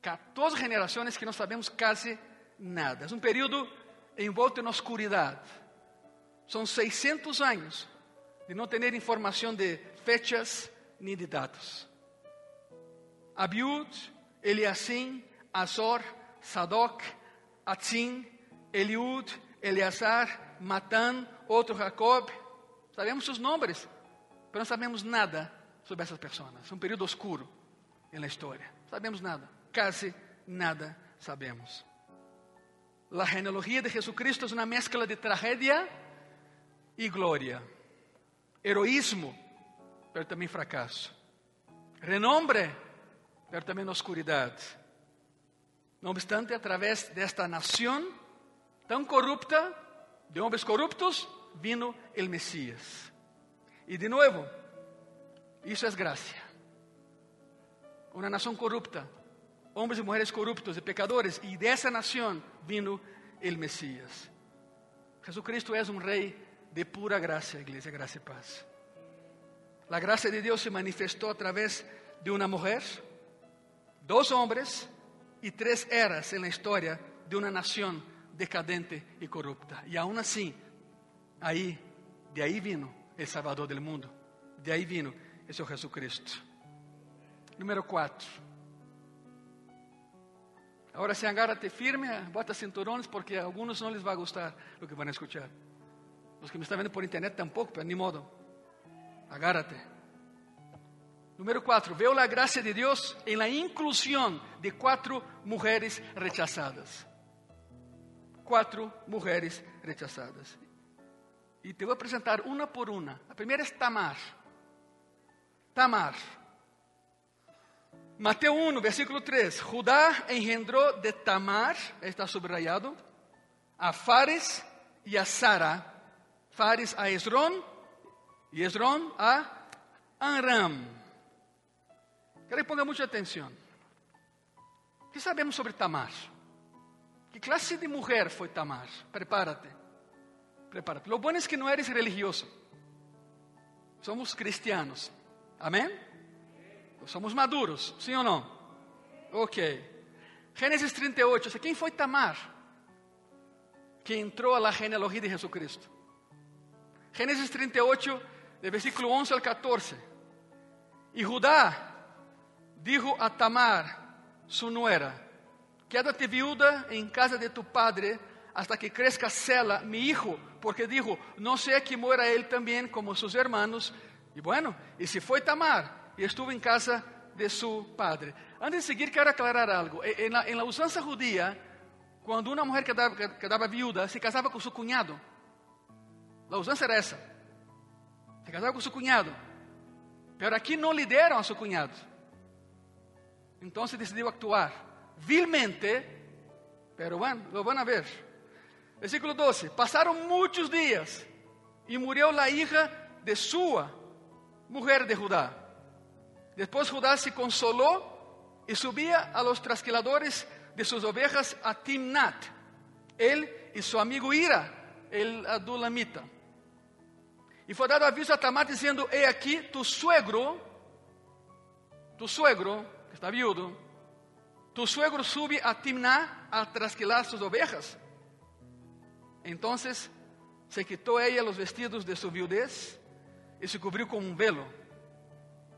14 gerações que não sabemos quase nada. É um período envolto em oscuridade. São 600 anos de não ter informação de fechas nem de dados. Abiud, Eliasim, Azor, Sadoc, Atzim, Eliud, Eleazar, Matan, outro Jacob. Sabemos os nomes, mas não sabemos nada sobre essas pessoas. É um período oscuro na história. Sabemos nada, quase nada sabemos. A genealogia de Jesucristo é uma mescla de tragédia e glória, heroísmo, pero também fracasso, renombre, pero também oscuridade. No obstante, através desta nação tão corrupta, de homens corruptos, vino el Mesías. Y de nuevo, isso é gracia. Uma nação corrupta, homens e mulheres corruptos e pecadores, e dessa nação vino el Mesías. Jesucristo é um rei de pura graça, igreja, graça e paz. A graça de Deus se manifestou através de uma mulher, dois homens e três eras na história de uma nação decadente e corrupta. E aún assim, aí, de aí vino o Salvador do mundo. De aí vino esse Jesucristo. Número 4. Agora se agárrate firme, bota cinturões, porque a alguns não lhes vai gostar o que vão escutar. Os que me estão vendo por internet tampouco, mas nem modo. Agárrate. Número 4. Veo a graça de Deus em la inclusão de quatro mulheres rechazadas. Quatro mulheres rechazadas. E te vou apresentar uma por uma. A primeira é Tamar. Tamar. Mateus 1, versículo 3. Judá engendrou de Tamar, está subrayado, a Fares e a Sara. Fares a Esrón e Esrón a Anram. Quero que ponga muita atenção. O que sabemos sobre Tamar? Que classe de mulher foi Tamar? Prepárate. Prepárate. Lo bueno es que no eres religioso. Somos cristianos. Amém? Somos maduros, sim ou não? Ok. Gênesis 38. Quem foi Tamar? Que entrou a genealogia de Jesucristo. Gênesis 38, de versículo 11 al 14. E Judá dijo a Tamar, su nuera, quédate viuda en casa de tu padre hasta que crezca Sela, mi hijo, porque dijo, no sé que muera él también como sus hermanos. Y bueno, y se fue Tamar y estuvo en casa de su padre. Antes de seguir, quero aclarar algo. En la, la usança judía, quando uma mulher quedava, quedava viúva, se casava com seu cunhado. A usança era essa. Se casava com seu cunhado. Pero aqui não lhe deram a seu cunhado. Então se decidiu actuar vilmente, pero bueno, lo van a ver. Versículo 12: Passaram muitos dias e morreu a hija de sua mulher de Judá. Depois Judá se consolou e subia a los trasquiladores de suas ovejas a Timnat, ele e seu amigo Ira, el adulamita. E foi dado aviso a Tamar dizendo: He aqui tu suegro, tu suegro, que está viudo, tu suegro sube a Timná a trasquilar sus ovejas. Entonces se quitó ella los vestidos de su viudez y se cubrió con un velo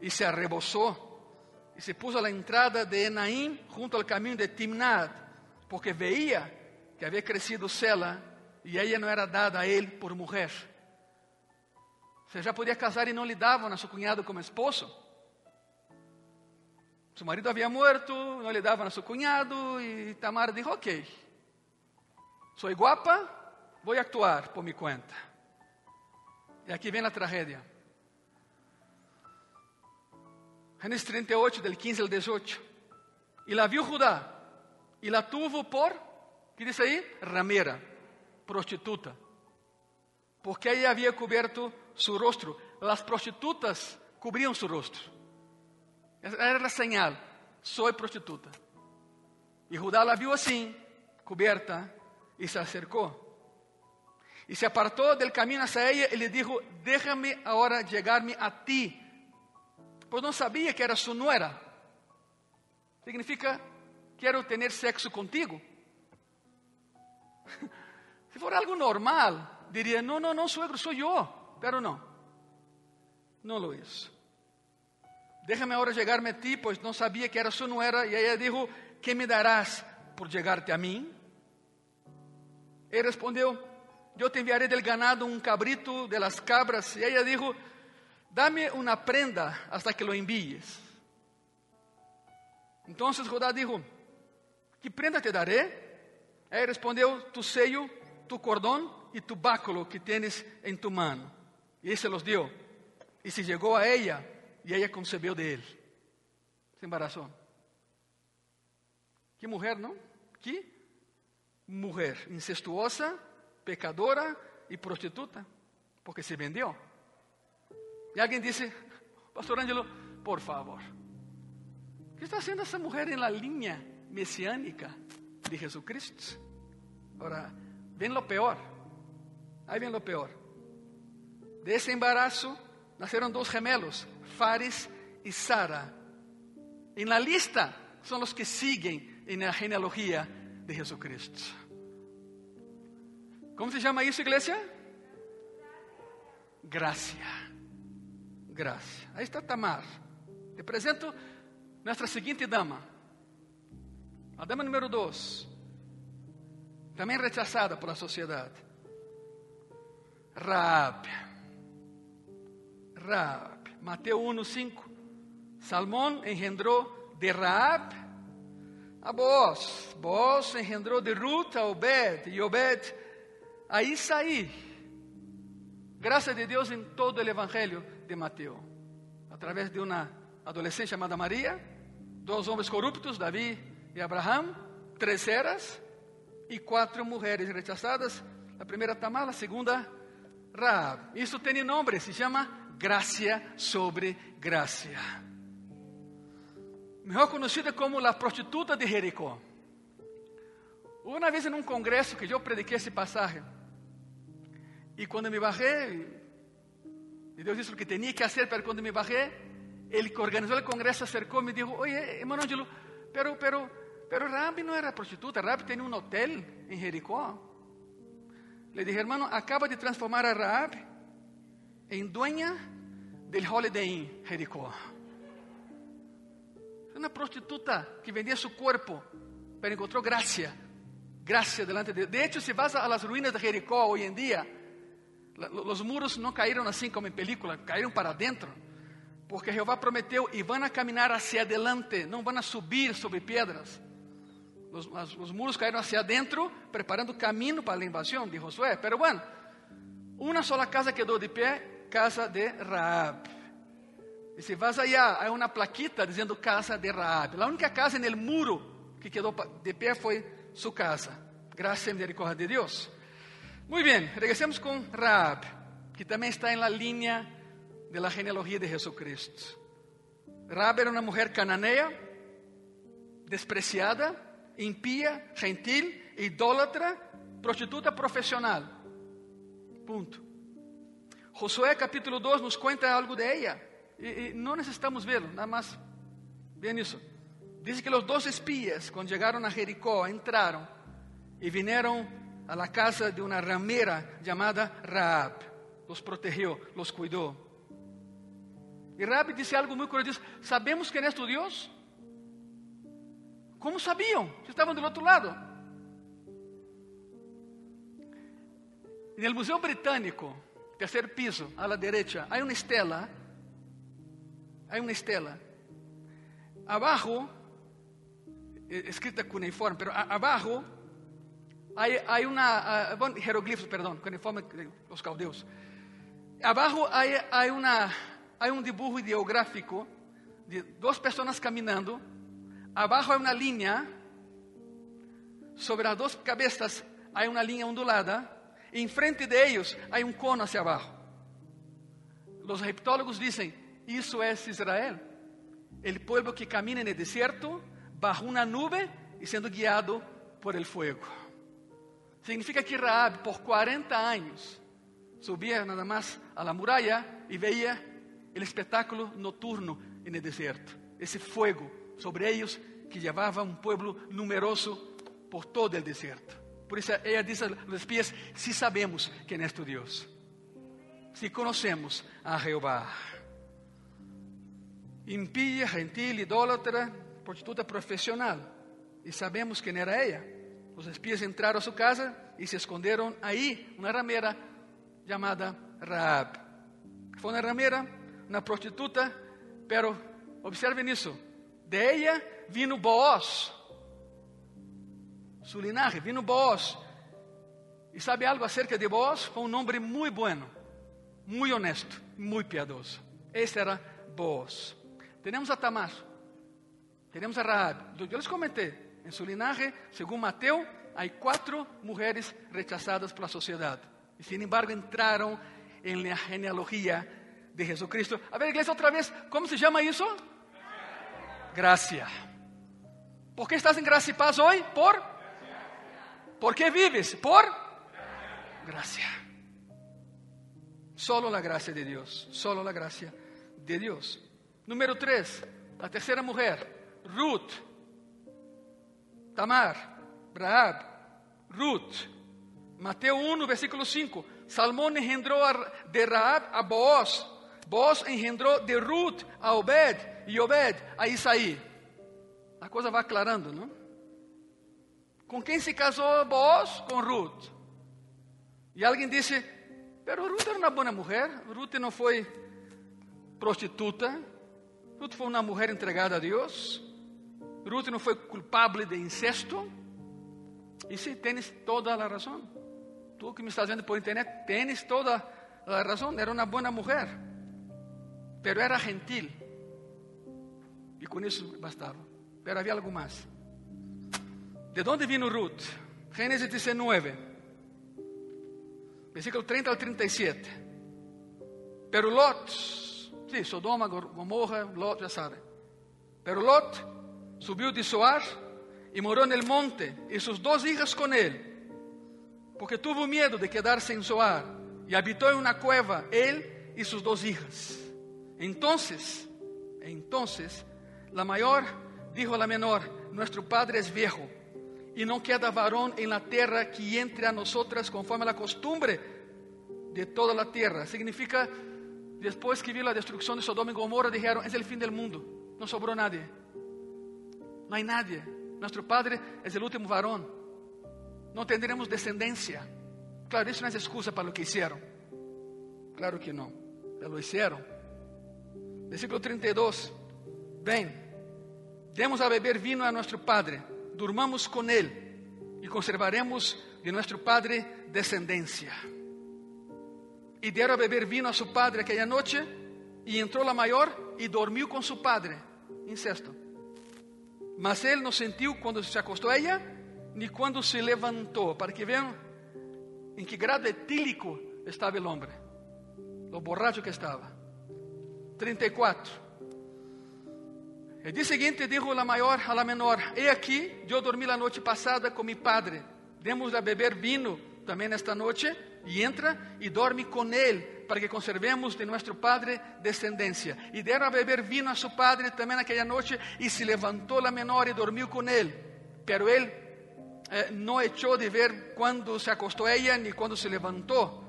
y se arrebozó y se puso a entrada de Enaim junto al camino de Timnad, porque veía que había crecido Sela y ella no era dada a él por mujer. Você já podia casar e não lhe davam a seu cunhado como esposo. Seu marido havia morto, não lhe davam a seu cunhado e Tamar disse: Ok, sou guapa, vou actuar por minha conta. E aqui vem a tragédia. Génesis 38, del 15 al 18. Y la vio Judá y la tuvo por, ¿qué dice ahí? Ramera, prostituta. Porque ella había cubierto su rostro. Las prostitutas cubrían su rostro. Era la señal. Soy prostituta. Y Judá la vio así, cubierta, y se acercó. Y se apartó del camino hacia ella y le dijo, déjame ahora llegarme a ti, pues não sabia que era sua nuera. Significa, quero ter sexo contigo. Se for algo normal, diria, não, não, não, suegro, sou eu. Pero não. Não lo hizo. Déjame ahora llegarme a ti, pues não sabia que era sua nuera. E ela dijo, que me darás por llegarte a mim? Ele respondeu, eu te enviaré del ganado um cabrito de las cabras. E ela dijo, dame una prenda hasta que lo envíes. Entonces Judá dijo, ¿qué prenda te daré? Él respondió, tu sello, tu cordón y tu báculo que tienes en tu mano. Y él se los dio. Y se llegó a ella y ella concebió de él. Se embarazó. ¿Qué mujer, no? ¿Qué? Mujer incestuosa, pecadora y prostituta, porque se vendió. E alguém disse, Pastor Ângelo, por favor, o que está haciendo essa mulher em la linha messiânica de Jesucristo? Agora, vem lo peor. Aí vem lo peor. De esse embarazo nasceram dois gemelos, Fares e Sara. Em la lista são os que seguem em la genealogia de Jesucristo. Como se chama isso, igreja? Graça graça. Aí está Tamar. Te apresento nossa seguinte dama. A dama número 2. Também rechazada por sociedade. Raab. Raab. Mateus 1, 5. Salmão engendrou de Raab a Boaz. Boaz engendrou de Ruth a Obed. E Obed a Isaí. Graças de Deus em todo o Evangelho de Mateo, através de uma adolescente chamada Maria, dois homens corruptos, Davi e Abraham, três eras e quatro mulheres rechazadas. A primeira Tamar, a segunda Raab. Isso tem nome, se chama graça sobre graça. Melhor conhecida como a prostituta de Jericó. Uma vez em um congresso que eu prediquei esse passagem, e quando me bajei, Y Dios hizo lo que tenía que hacer, pero cuando me bajé, el que organizó el congreso acercó y me dijo, oye, hermano Angelo, pero, pero, pero Rabi no era prostituta, Rabi tenía un hotel en Jericó. Le dije, hermano, acaba de transformar a Raab en dueña del Holiday Inn Jericó. Una prostituta que vendía su cuerpo, pero encontró gracia, gracia delante de De hecho, si vas a las ruinas de Jericó hoy en día, Os muros não caíram assim como em película, caíram para dentro. Porque Jeová prometeu: e vão a caminhar hacia adelante, não vão a subir sobre pedras. Os, os muros caíram hacia adentro, preparando o caminho para a invasão de Josué. Pero bueno, uma sola casa quedou de pé, casa de Raab. E se vas allá, há uma plaquita dizendo casa de Raab. A única casa no muro que quedou de pé foi sua casa. Graças e misericórdia de Deus. Muy bien, regresemos con Raab, que también está en la línea de la genealogía de Jesucristo. Raab era una mujer cananea, despreciada, impía, gentil, idólatra, prostituta profesional. Punto. Josué capítulo 2 nos cuenta algo de ella. Y, no necesitamos verlo, nada más. Vean eso. Dice que los dos espías, cuando llegaron a Jericó, entraron y vinieron a la casa de una ramera llamada Raab. Los protegió, los cuidó. Y Raab dice algo muy curioso. ¿sabemos quién es tu Dios? ¿Cómo sabían? Si estaban del otro lado. En el Museo Británico, tercer piso, a la derecha, hay una estela. Hay una estela. Abajo, eh, escrita cuneiforme, pero a- abajo hay, hay una, ah, bueno, jeroglifos, perdón, cuneiforme de los caldeos. Abajo hay, hay, una, hay un dibujo ideográfico de dos personas caminando. Abajo hay una línea, sobre las dos cabezas hay una línea ondulada, y enfrente de ellos hay un cono hacia abajo. Los egiptólogos dicen, eso es Israel, el pueblo que camina en el desierto bajo una nube y siendo guiado por el fuego. Significa que Raab por 40 años subía nada más a la muralla y veía el espectáculo nocturno en el desierto. Ese fuego sobre ellos que llevaba un pueblo numeroso por todo el desierto. Por eso ella dice a los espías, si sabemos quién es tu Dios, si conocemos a Jehová. Impía, gentil, idólatra, prostituta profesional. Y sabemos quién era ella. Los espías entraron a su casa y se escondieron ahí, una ramera llamada Raab. Fue una ramera, una prostituta, pero observen eso. De ella vino Boaz, su linaje, vino Boaz. ¿Y sabe algo acerca de Boaz? Fue un hombre muy bueno, muy honesto, muy piadoso. Ese era Boaz. Tenemos a Tamar, tenemos a Rahab. Yo les comenté, en su linaje, según Mateo, hay cuatro mujeres rechazadas por la sociedad. Y sin embargo entraron en la genealogía de Jesucristo. A ver, iglesia, otra vez, ¿cómo se llama eso? Gracia. ¿Por qué estás en gracia y paz hoy? Por. ¿Por qué vives? Por gracia. Solo la gracia de Dios. Solo la gracia de Dios. Número tres, la tercera mujer, Ruth. Tamar, Rahab, Ruth. Mateo 1, versículo 5. Salmón engendró a- de Rahab a Boaz. Boaz engendró de Ruth a Obed y Obed a Isaí. A coisa vai aclarando, não? Com quem se casou Boaz? Com Ruth. E alguém disse, pero Ruth era uma boa mulher. Ruth não foi prostituta. Ruth foi uma mulher entregada a Deus. Ruth não foi culpável de incesto. E sim, tens toda a razão. Tu que me estás vendo por internet, tens toda a razão. Era uma boa mulher. Pero era gentil. E com isso bastava. Pero havia algo mais. ¿De onde vino Ruth? Gênesis 19, versículo 30 al 37. Pero Lot, sí, Sodoma, Gomorra, Lot, ya sabe. Pero Lot subiu de Soar e morou no monte, e suas duas hijas com ele, porque tuvo miedo de quedarse en Soar, e habitou em uma cueva, ele e suas duas hijas. Entonces, entonces, la mayor dijo a la menor, nuestro padre es viejo, y no queda varón en la tierra que entre a nosotras conforme a la costumbre de toda la tierra. Significa, después que vio la destrucción de Sodoma y Gomorra, dijeron, es el fin del mundo, no sobró nadie. No hay nadie. Nuestro padre es el último varón. No tendremos descendencia. Claro, eso no es excusa para lo que hicieron. Claro que no, pero lo hicieron. Versículo 32. Ven, demos a beber vino a nuestro Padre, durmamos con Él y conservaremos de nuestro Padre descendencia. Y dieron a beber vino a su padre aquella noche y entró la mayor y dormió con su padre. Incesto. Mas él no sentiu cuando se acostó ella ni cuando se levantó, para que vean en qué grado etílico estaba el hombre, lo borracho que estaba. 34. El día siguiente dijo la mayor a la menor: He aquí, yo dormí la noche pasada con mi padre. Demos a beber vino también esta noche. Y entra y dorme con él para que conservemos de nuestro padre descendencia. Y dieron a beber vino a su padre también aquella noche y se levantó la menor y dormió con él. Pero él eh, no de ver cuando se acostó ella ni cuando se levantó.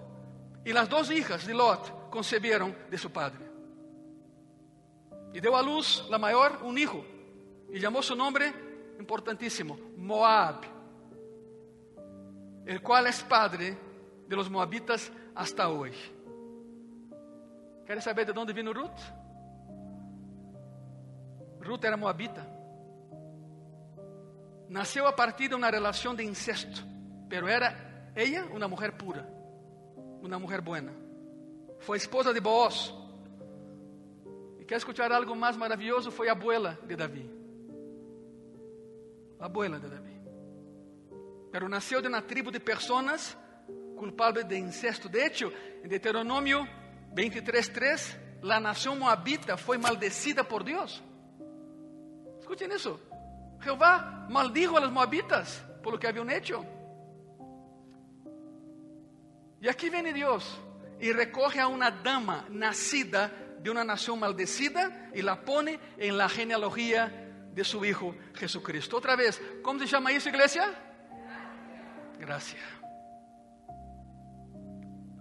Y las dos hijas de Lot concebieron de su padre. Y dio a luz la mayor un hijo y llamó su nombre importantísimo, Moab, el cual es padre de los moabitas hasta hoy. ¿Quieres saber de dónde vino Ruth? Ruth era moabita. Nació a partir de una relación de incesto, pero era ella una mujer pura, una mujer buena. Fue esposa de Booz. Y quer escuchar algo más maravilloso? Fue abuela de David. Abuela de David. Pero nació de una tribu de personas culpables de incesto. De hecho, en Deuteronomio 23:3, la nación moabita fue maldecida por Dios. Escuchen eso. Jehová maldijo a los moabitas por lo que habían hecho. Y aquí viene Dios y recoge a una dama nacida de una nación maldecida y la pone en la genealogía de su Hijo Jesucristo. Otra vez, ¿cómo se llama eso, iglesia? Gracias.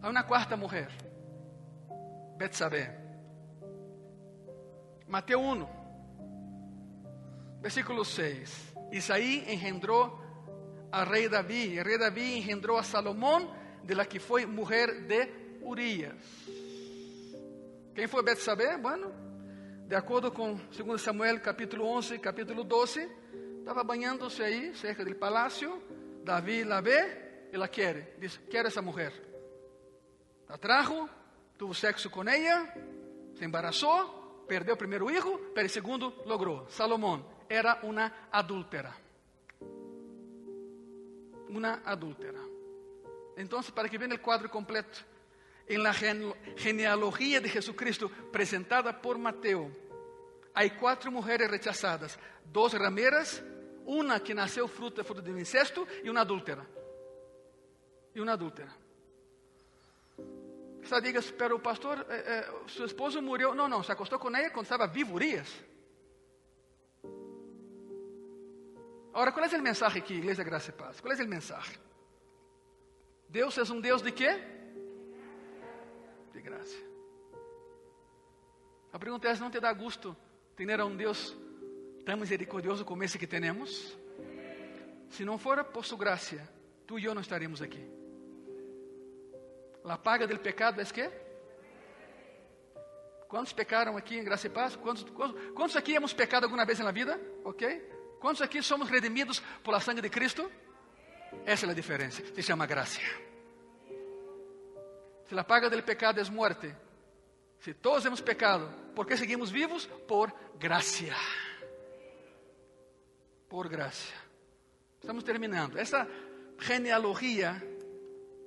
Hay una cuarta mujer, Betsabé. Mateo 1, versículo 6. Isaí engendró al rey David, y el rey David engendró a Salomón, de la que fue mujer de Urias. ¿Quién fue Betsabé? Bueno, de acuerdo con 2 Samuel capítulo 11, capítulo 12, estaba bañándose ahí, cerca del palacio, David la ve y la quiere. Dice, quiero esa mujer. La trajo, tuvo sexo con ella, se embarazó, perdió el primer hijo, pero el segundo logró. Salomón era una adúltera. Una adúltera. Entonces, para que vean el cuadro completo, en la genealogía de Jesucristo presentada por Mateo, hay cuatro mujeres rechazadas, dos rameras, una que nació fruto, fruto de un incesto y una adúltera. Y una adúltera. Você diga, pero pastor, eh, eh, esposo murió. No, no, se acostó con ella cuando estaba vivo Urias. Ahora, ¿cuál es el mensaje aquí, Iglesia Gracia y Paz? ¿Cuál es el mensaje? Deus es un Deus de qué? De gracia. A pergunta é: não te dá gusto ter um Deus tão misericordioso como esse que temos? Se não for por sua graça, tu e eu não estaremos aqui. La paga del pecado es qué? ¿Cuántos pecaron aquí en Gracia y Paz? ¿Cuántos, cuántos, cuántos aquí hemos pecado alguna vez en la vida? ¿Ok? ¿Cuántos aquí somos redimidos por la sangre de Cristo? Esa es la diferencia. Se llama gracia. Si la paga del pecado es muerte, si todos hemos pecado, ¿por qué seguimos vivos? Por gracia. Por gracia. Estamos terminando. Esta genealogía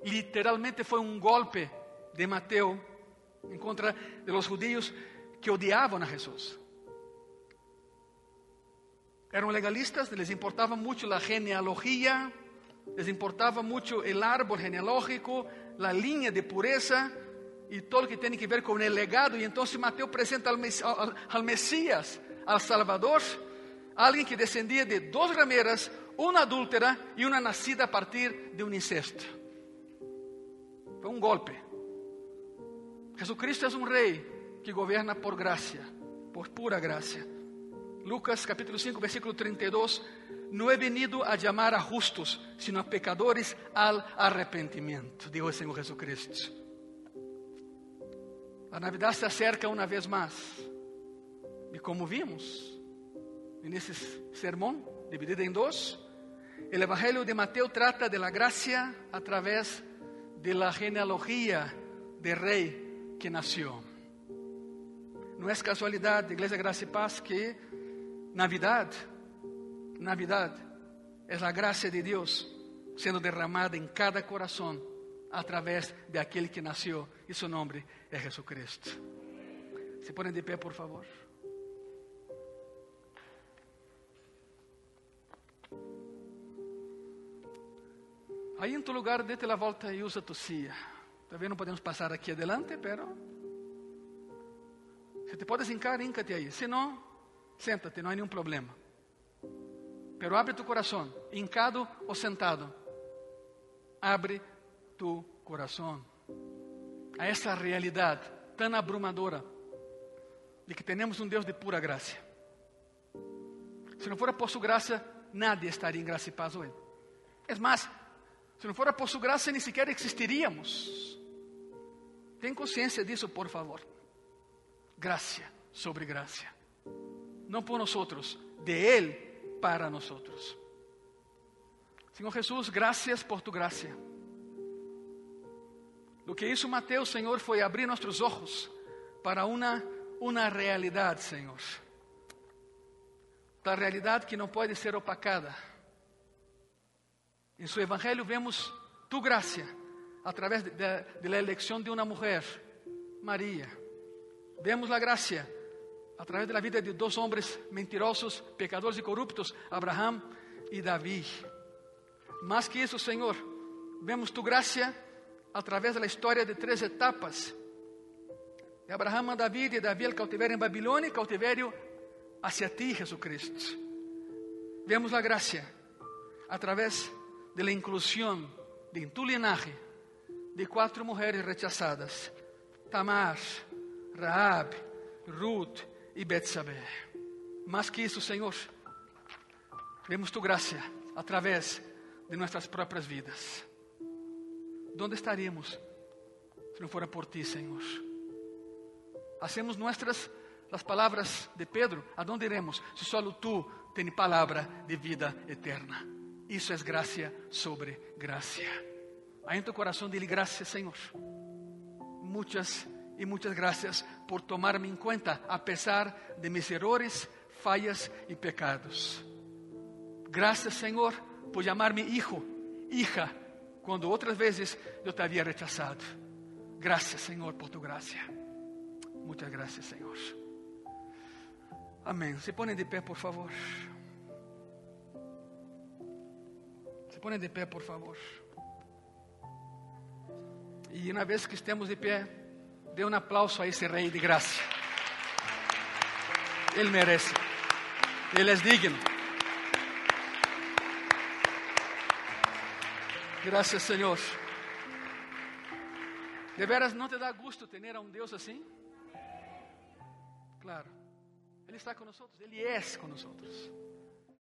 literalmente foi um golpe de Mateo em contra de los judíos que odiavam a Jesus. Eram legalistas, les importava muito a genealogía, les importava muito o árbol genealógico, a linha de pureza e todo o que tem que ver com o legado. E então Mateo apresenta al, Mesías, al Salvador, alguém que descendia de duas rameras, uma adúltera e uma nascida a partir de um incesto. Foi um golpe. Jesucristo é um rei que governa por graça, por pura graça. Lucas capítulo 5, versículo 32. Não é venido a chamar a justos, sino a pecadores al arrepentimiento, dijo o Senhor Jesucristo. A Navidad se acerca uma vez mais. E como vimos nesse sermão, dividido em dois, o Evangelho de Mateus trata de la gracia a través de la genealogía del rey que nació. No es casualidad, Iglesia Gracia y Paz, que Navidad, Navidad es la gracia de Dios siendo derramada en cada corazón a través de aquel que nació y su nombre es Jesucristo. Se ponen de pie, por favor. Aí em tu lugar, dete la volta e usa tu silla. Talvez não podemos passar aqui adelante, pero se te podes hincar, híncate aí. Se não, senta-te, não há nenhum problema. Pero abre tu coração, hincado ou sentado. Abre tu coração a essa realidade tão abrumadora de que temos um Deus de pura graça. Se não fora por sua graça, nadie estaria em graça e paz hoje. É mais, se não fora por sua graça, nem sequer existiríamos. Tem consciência disso, por favor. Graça sobre graça. Não por nós, de Ele para nós. Senhor Jesus, graças por tu graça. O que hizo Mateus, Senhor, foi abrir nossos olhos para uma, uma realidade, Senhor. Da realidade que não pode ser opacada. Em seu evangelho vemos tu graça através da eleição de uma mulher, Maria. Vemos a graça através da vida de dois homens mentirosos, pecadores e corruptos, Abraão e Davi. Mais que isso, Senhor, vemos tu graça através da história de três etapas. De Abraão a Davi, de Davi ao cautiverio em Babilônia e cautiverio hacia ti, Jesucristo. Vemos a graça através da inclusão de em tu linaje de quatro mulheres rechazadas: Tamar, Raab, Ruth e Betsabé. Mais que isso, Senhor, vemos tu graça através de nossas próprias vidas. ¿dónde estaríamos si no fuera por ti, Señor? Hacemos nuestras las palabras de Pedro, ¿a dónde iremos si solo tú tienes palabra de vida eterna? Isso é graça sobre graça. Aí em tu coração dile graças, Senhor. Muitas e muitas graças por tomar-me em conta, a pesar de meus errores, falhas e pecados. Graças, Senhor, por chamar-me hijo, hija quando outras vezes eu te havia rechazado. Graças, Senhor, por tu graça. Muitas graças, Senhor. Amém. Se põe de pé, por favor. Se põe de pé, por favor. E uma vez que estemos de pé, dê um aplauso a esse Rei de graça. Ele merece. Ele é digno. Graças, Senhor. De veras, não te dá gusto ter a um Deus assim? Claro. Ele está conosco, Ele é conosco.